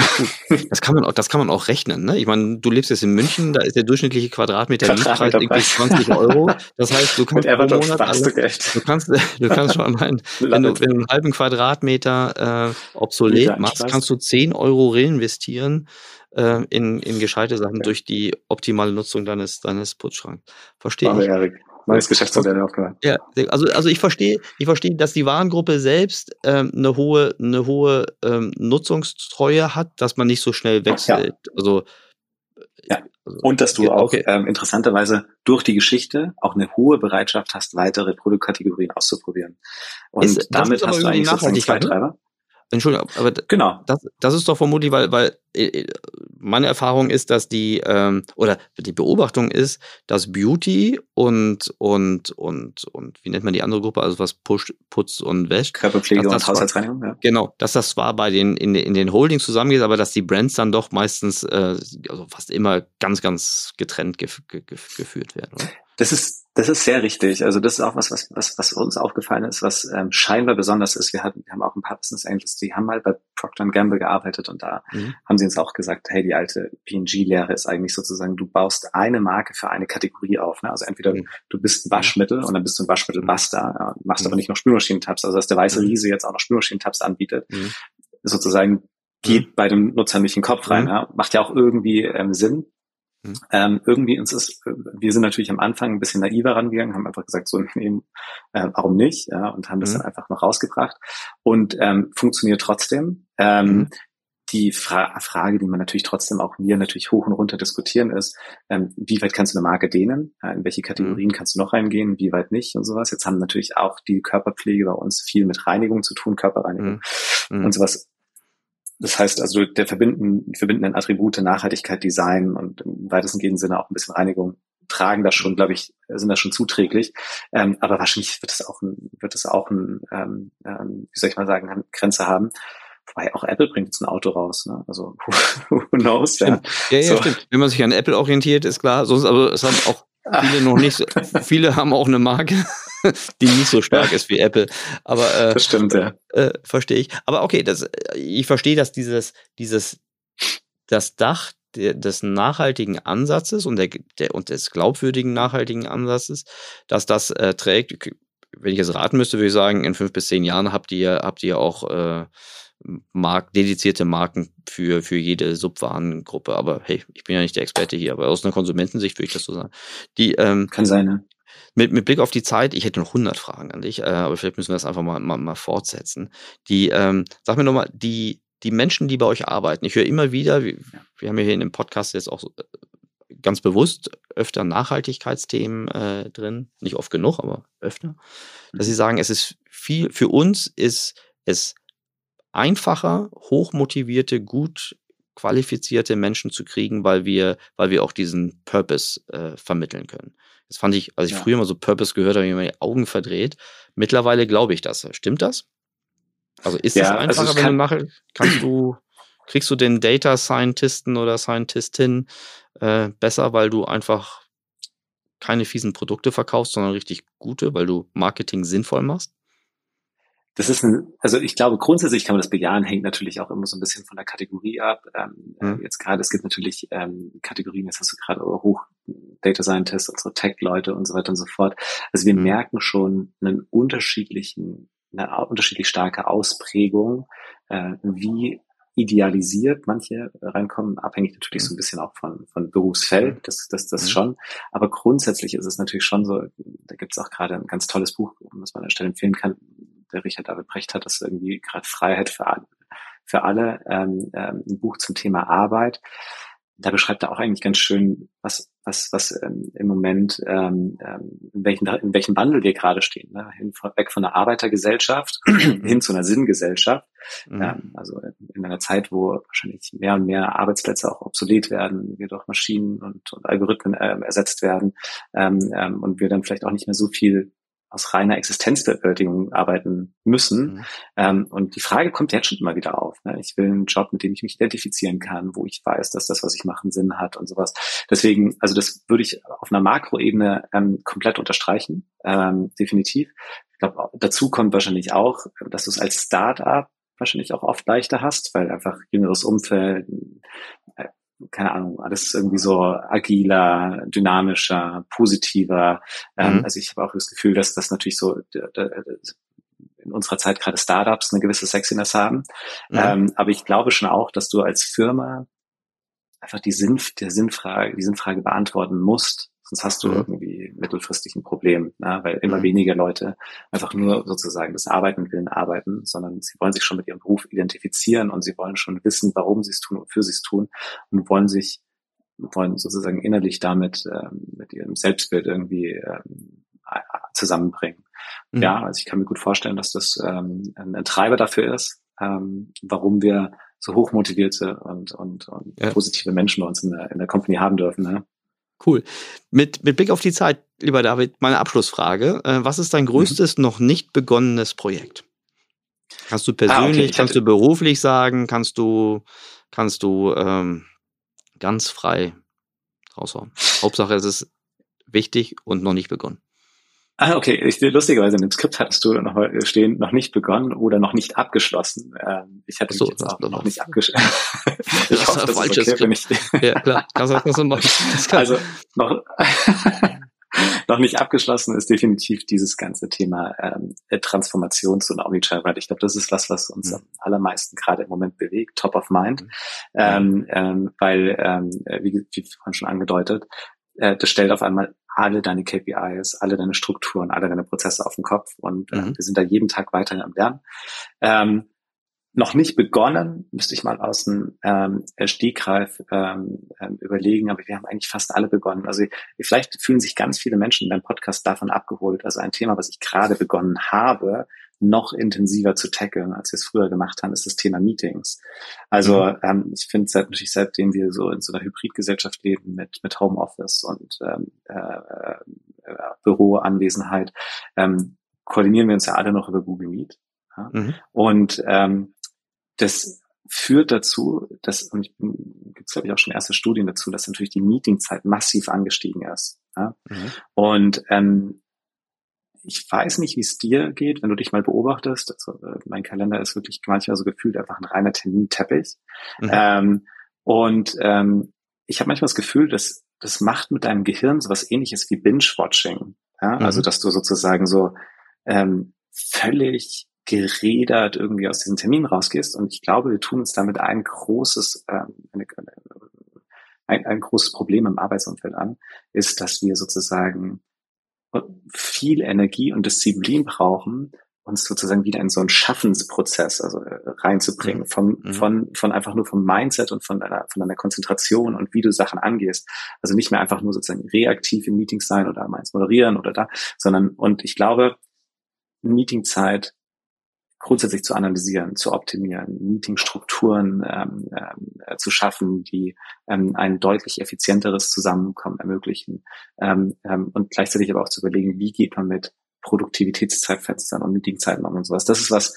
A: Das kann man auch, das kann man auch rechnen. Ne? Ich meine, du lebst jetzt in München, da ist der durchschnittliche Quadratmeter Mietpreis irgendwie 20 Euro. Das heißt, du kannst pro Monat alles, du, du, kannst, du kannst schon ein, wenn du, wenn du einen halben Quadratmeter äh, obsolet machst, kannst du 10 Euro reinvestieren äh, in, in gescheite Sachen okay. durch die optimale Nutzung deines, deines Putzschranks. Verstehe ich. Erik.
B: Neues Geschäftsmodell aufgehört.
A: Ja, also, also ich verstehe, ich verstehe, dass die Warengruppe selbst ähm, eine hohe, eine hohe ähm, Nutzungstreue hat, dass man nicht so schnell wechselt. Ja. Also
B: ja. Also, und dass du okay. auch ähm, interessanterweise durch die Geschichte auch eine hohe Bereitschaft hast, weitere Produktkategorien auszuprobieren. Und ist, damit hast du eigentlich so einen Zweitreiber.
A: Entschuldigung, aber genau. das, das ist doch vermutlich, weil, weil äh, äh, meine Erfahrung ist, dass die, ähm, oder die Beobachtung ist, dass Beauty und, und, und, und, wie nennt man die andere Gruppe, also was Push, Putz und Wäsch.
B: Körperpflege und Haushaltsreinigung,
A: ja. Genau, dass das zwar bei den, in, in den Holdings zusammengeht, aber dass die Brands dann doch meistens, äh, also fast immer ganz, ganz getrennt gef gef geführt werden, oder?
B: Das ist, das ist sehr richtig. Also das ist auch was, was, was, was uns aufgefallen ist, was ähm, scheinbar besonders ist. Wir hatten, wir haben auch ein paar Business Angels, die haben mal bei Procter Gamble gearbeitet und da mhm. haben sie uns auch gesagt, hey, die alte P&G-Lehre ist eigentlich sozusagen, du baust eine Marke für eine Kategorie auf. Ne? Also entweder mhm. du bist ein Waschmittel und dann bist du ein Waschmittelbuster, ja, machst mhm. aber nicht noch Spülmaschinentabs. Also dass der weiße mhm. Riese jetzt auch noch Spülmaschinentabs anbietet, mhm. sozusagen geht mhm. bei dem Nutzer nicht in den Kopf rein. Ja? Macht ja auch irgendwie ähm, Sinn. Mhm. Ähm, irgendwie uns ist, wir sind natürlich am Anfang ein bisschen naiver rangegangen, haben einfach gesagt, so nee, äh, warum nicht, ja, und haben das mhm. dann einfach noch rausgebracht und ähm, funktioniert trotzdem. Ähm, mhm. Die Fra Frage, die man natürlich trotzdem auch wir natürlich hoch und runter diskutieren, ist, ähm, wie weit kannst du eine Marke dehnen? Ja, in welche Kategorien mhm. kannst du noch reingehen? Wie weit nicht und sowas? Jetzt haben natürlich auch die Körperpflege bei uns viel mit Reinigung zu tun, Körperreinigung mhm. mhm. und sowas das heißt also, der verbinden, verbindenden Attribute Nachhaltigkeit, Design und im weitesten Sinne auch ein bisschen Reinigung tragen das schon, glaube ich, sind das schon zuträglich. Ähm, aber wahrscheinlich wird es auch ein, wird es auch ein, ähm, ähm, wie soll ich mal sagen, Grenze haben. Wobei auch Apple bringt jetzt ein Auto raus, ne? Also who, knows?
A: Stimmt. Ja, ja, ja so. stimmt. Wenn man sich an Apple orientiert, ist klar. Sonst, aber es haben auch viele noch nicht. So, viele haben auch eine Marke, die nicht so stark ist wie Apple. Aber
B: äh, das stimmt, ja.
A: Äh, verstehe ich. Aber okay, das, ich verstehe, dass dieses, dieses, das Dach des nachhaltigen Ansatzes und der, der und des glaubwürdigen nachhaltigen Ansatzes, dass das äh, trägt. Wenn ich jetzt raten müsste, würde ich sagen, in fünf bis zehn Jahren habt ihr habt ihr auch äh, Mark, dedizierte Marken für, für jede Subwarengruppe. Aber hey, ich bin ja nicht der Experte hier, aber aus einer Konsumentensicht würde ich das so sagen. Die, ähm,
B: Kann sein, ne?
A: Mit, mit Blick auf die Zeit, ich hätte noch 100 Fragen an dich, äh, aber vielleicht müssen wir das einfach mal, mal, mal fortsetzen. Die, ähm, sag mir nochmal, die, die Menschen, die bei euch arbeiten, ich höre immer wieder, wir, wir haben ja hier in dem Podcast jetzt auch äh, ganz bewusst öfter Nachhaltigkeitsthemen äh, drin, nicht oft genug, aber öfter, dass sie mhm. sagen, es ist viel, für uns ist es einfacher, hochmotivierte, gut qualifizierte Menschen zu kriegen, weil wir, weil wir auch diesen Purpose äh, vermitteln können. Das fand ich, als ich ja. früher mal so Purpose gehört habe, habe ich mir die Augen verdreht. Mittlerweile glaube ich das. Stimmt das? Also ist ja, das also einfacher, also wenn du nachher, kannst du, kriegst du den Data Scientisten oder Scientistin äh, besser, weil du einfach keine fiesen Produkte verkaufst, sondern richtig gute, weil du Marketing sinnvoll machst?
B: Das ist ein, also ich glaube, grundsätzlich kann man das bejahen, hängt natürlich auch immer so ein bisschen von der Kategorie ab. Ähm, mhm. Jetzt gerade, es gibt natürlich ähm, Kategorien, jetzt hast du gerade hoch Data Scientists, unsere Tech-Leute und so weiter und so fort. Also wir mhm. merken schon einen unterschiedlichen, eine unterschiedlich starke Ausprägung, äh, wie idealisiert manche reinkommen, abhängig natürlich so ein mhm. bisschen auch von, von Berufsfeld, mhm. das, das, das mhm. schon. Aber grundsätzlich ist es natürlich schon so, da gibt es auch gerade ein ganz tolles Buch, was man an der Stelle empfehlen kann, der Richard David Brecht hat das irgendwie gerade Freiheit für alle, für alle ähm, ähm, ein Buch zum Thema Arbeit. Da beschreibt er auch eigentlich ganz schön, was, was, was ähm, im Moment, ähm, ähm in, welchen, in welchem Wandel wir gerade stehen. Ne? Hin, weg von einer Arbeitergesellschaft hin zu einer Sinngesellschaft. Mhm. Ähm, also in einer Zeit, wo wahrscheinlich mehr und mehr Arbeitsplätze auch obsolet werden, wir durch Maschinen und, und Algorithmen äh, ersetzt werden ähm, ähm, und wir dann vielleicht auch nicht mehr so viel aus reiner Existenzbewältigung arbeiten müssen. Mhm. Ähm, und die Frage kommt jetzt schon immer wieder auf. Ne? Ich will einen Job, mit dem ich mich identifizieren kann, wo ich weiß, dass das, was ich mache, einen Sinn hat und sowas. Deswegen, also das würde ich auf einer Makroebene ähm, komplett unterstreichen, ähm, definitiv. Ich glaube, dazu kommt wahrscheinlich auch, dass du es als Startup wahrscheinlich auch oft leichter hast, weil einfach jüngeres Umfeld, äh, keine Ahnung, alles irgendwie so agiler, dynamischer, positiver. Ähm, mhm. Also ich habe auch das Gefühl, dass das natürlich so in unserer Zeit gerade Startups eine gewisse Sexiness haben. Mhm. Ähm, aber ich glaube schon auch, dass du als Firma einfach die Sinn, der Sinnfrage, die Sinnfrage beantworten musst, Sonst hast du mhm. irgendwie mittelfristig ein Problem, ne? weil immer mhm. weniger Leute einfach nur sozusagen das Arbeiten willen arbeiten, sondern sie wollen sich schon mit ihrem Beruf identifizieren und sie wollen schon wissen, warum sie es tun und für sie es tun und wollen sich, wollen sozusagen innerlich damit ähm, mit ihrem Selbstbild irgendwie ähm, zusammenbringen. Mhm. Ja, also ich kann mir gut vorstellen, dass das ähm, ein, ein Treiber dafür ist, ähm, warum wir so hochmotivierte und, und, und ja. positive Menschen bei uns in der, in der Company haben dürfen. Ne?
A: Cool. Mit, mit Blick auf die Zeit, lieber David, meine Abschlussfrage. Äh, was ist dein mhm. größtes mhm. noch nicht begonnenes Projekt? Kannst du persönlich, ah, okay. kannst du beruflich sagen, kannst du, kannst du ähm, ganz frei raushauen. Hauptsache es ist wichtig und noch nicht begonnen.
B: Ah, okay. Ich, lustigerweise in dem Skript hattest du noch stehen, noch nicht begonnen oder noch nicht abgeschlossen. Ähm, ich hatte so, mich jetzt auch noch nicht abgeschlossen.
A: ich hoffe, das ist okay, ich Ja, klar. Kannst du das so machen.
B: Das also noch, noch nicht abgeschlossen ist definitiv dieses ganze Thema ähm, Transformations- und Omnichannel. Ich glaube, das ist was, was uns mhm. am allermeisten gerade im Moment bewegt, top of mind, mhm. ähm, ähm, weil, ähm, wie, wie vorhin schon angedeutet, äh, das stellt auf einmal alle deine KPIs, alle deine Strukturen, alle deine Prozesse auf den Kopf und äh, mhm. wir sind da jeden Tag weiterhin am Lernen. Ähm, noch nicht begonnen, müsste ich mal aus dem ähm, Stegreif ähm, ähm, überlegen, aber wir haben eigentlich fast alle begonnen. Also vielleicht fühlen sich ganz viele Menschen in deinem Podcast davon abgeholt. Also ein Thema, was ich gerade begonnen habe, noch intensiver zu tackeln, als wir es früher gemacht haben, ist das Thema Meetings. Also mhm. ähm, ich finde seit, natürlich seitdem wir so in so einer Hybridgesellschaft leben mit mit Homeoffice und ähm, äh, äh, Büroanwesenheit, ähm, koordinieren wir uns ja alle noch über Google Meet. Ja? Mhm. Und ähm, das führt dazu, dass, und gibt es glaube ich auch schon erste Studien dazu, dass natürlich die Meetingzeit massiv angestiegen ist. Ja? Mhm. Und ähm, ich weiß nicht, wie es dir geht, wenn du dich mal beobachtest. Also, äh, mein Kalender ist wirklich manchmal so gefühlt einfach ein reiner Terminteppich. Mhm. Ähm, und ähm, ich habe manchmal das Gefühl, dass das macht mit deinem Gehirn so was ähnliches wie Binge-Watching. Ja? Mhm. Also, dass du sozusagen so ähm, völlig geredert irgendwie aus diesem Termin rausgehst. Und ich glaube, wir tun uns damit ein großes, ähm, eine, ein, ein großes Problem im Arbeitsumfeld an, ist, dass wir sozusagen viel Energie und Disziplin brauchen, uns sozusagen wieder in so einen Schaffensprozess also äh, reinzubringen, von, mhm. von, von einfach nur vom Mindset und von deiner, von deiner Konzentration und wie du Sachen angehst. Also nicht mehr einfach nur sozusagen reaktiv in Meetings sein oder meins moderieren oder da, sondern, und ich glaube, Meetingzeit grundsätzlich zu analysieren, zu optimieren, Meetingstrukturen ähm, äh, zu schaffen, die ähm, ein deutlich effizienteres Zusammenkommen ermöglichen ähm, ähm, und gleichzeitig aber auch zu überlegen, wie geht man mit Produktivitätszeitfenstern und Meetingzeiten um und sowas. Das ist was,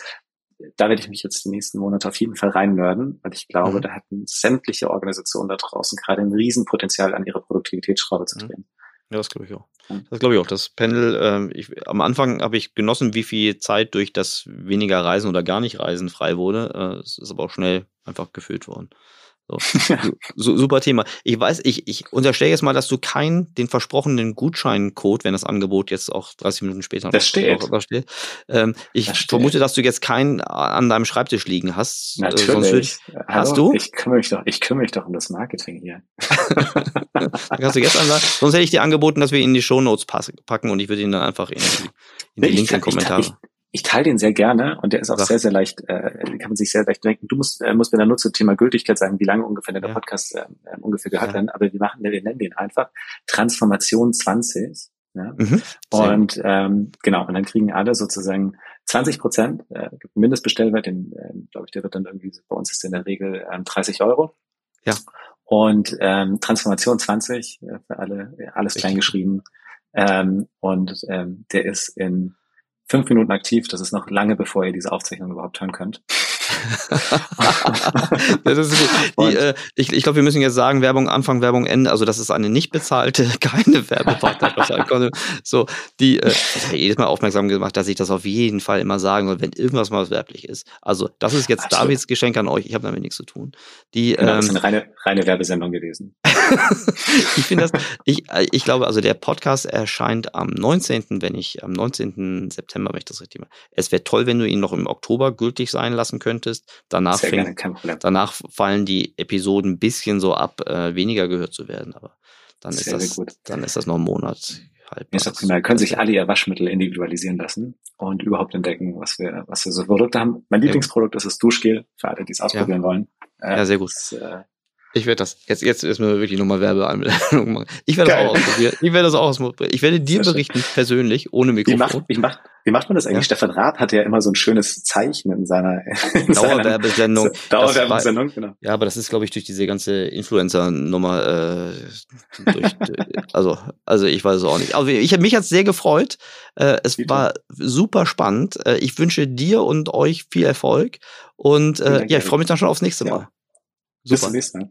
B: da werde ich mich jetzt die nächsten Monate auf jeden Fall reinnörden, weil ich glaube, mhm. da hätten sämtliche Organisationen da draußen gerade ein Riesenpotenzial an ihre Produktivitätsschraube zu mhm. drehen.
A: Ja, das glaube ich auch. Das glaube ich auch. Das Pendel, äh, ich, am Anfang habe ich genossen, wie viel Zeit durch das weniger Reisen oder gar nicht Reisen frei wurde. Äh, es ist aber auch schnell einfach gefüllt worden. So. so, super Thema. Ich weiß, ich, ich unterstelle jetzt mal, dass du keinen den versprochenen Gutscheincode, wenn das Angebot jetzt auch 30 Minuten später
B: das steht. Noch,
A: steht. Ähm, ich das vermute, steht. dass du jetzt keinen an deinem Schreibtisch liegen hast.
B: Äh, Natürlich. Ich, hast du? Ich kümmere mich doch, ich kümmere mich doch um das Marketing hier.
A: kannst du jetzt ansagen. Sonst hätte ich dir angeboten, dass wir ihn in die Shownotes packen und ich würde ihn dann einfach in die, in die Links in Kommentare
B: ich teile den sehr gerne und der ist auch Ach. sehr, sehr leicht, äh, kann man sich sehr leicht denken. Du musst, äh, musst mir dann nur zum Thema Gültigkeit sagen, wie lange ungefähr der ja. Podcast äh, äh, ungefähr gehört ja. werden, aber wir machen, wir nennen den einfach Transformation 20. Ja? Mhm. Und ähm, genau, und dann kriegen alle sozusagen 20 Prozent, äh, Mindestbestellwert, den, äh, glaube ich, der wird dann irgendwie, bei uns ist in der Regel ähm, 30 Euro.
A: Ja.
B: Und ähm, Transformation 20, äh, für alle, alles klein geschrieben. Ähm, und ähm, der ist in fünf Minuten aktiv. Das ist noch lange, bevor ihr diese Aufzeichnung überhaupt hören könnt.
A: die, äh, ich ich glaube, wir müssen jetzt sagen, Werbung Anfang, Werbung Ende. Also das ist eine nicht bezahlte, keine Werbepartner. so, die äh, ich habe jedes Mal aufmerksam gemacht, dass ich das auf jeden Fall immer sagen soll, wenn irgendwas mal werblich ist. Also das ist jetzt Absolut. Davids Geschenk an euch. Ich habe damit nichts zu tun. Die,
B: genau, ähm, das ist eine reine, reine Werbesendung gewesen.
A: ich finde das, ich, äh, ich glaube, also der Podcast erscheint am 19., wenn ich, am 19. September, wenn ich das richtig mache. Es wäre toll, wenn du ihn noch im Oktober gültig sein lassen könntest. Danach, fängt, danach fallen die Episoden ein bisschen so ab, äh, weniger gehört zu werden, aber dann ist, das, dann ist das noch ein Monat.
B: Ist auch prima. Können sich alle ihr Waschmittel individualisieren lassen und überhaupt entdecken, was wir, was wir so Produkte haben. Mein Lieblingsprodukt ist das Duschgel, für alle, die es ausprobieren ja. wollen.
A: Äh, ja, sehr gut. Das, äh, ich werde das, jetzt, jetzt ist mir wirklich nochmal Werbeanmeldung machen. Ich werde das auch ausprobieren. Ich werde das auch ausprobieren. Ich werde dir berichten, persönlich, ohne Mikrofon.
B: Wie macht, wie macht, wie macht man das eigentlich? Ja. Stefan Raab hatte ja immer so ein schönes Zeichen in seiner
A: in Dauerwerbesendung. Dauerwerbesendung, genau. Ja, aber das ist, glaube ich, durch diese ganze Influencer-Nummer, äh, durch, also, also ich weiß es auch nicht. Also ich habe mich jetzt sehr gefreut. Äh, es Wie war super spannend. Äh, ich wünsche dir und euch viel Erfolg. Und äh, ja, ich freue mich dann schon aufs nächste Mal. Ja.
B: Super. Bis zum nächsten Mal.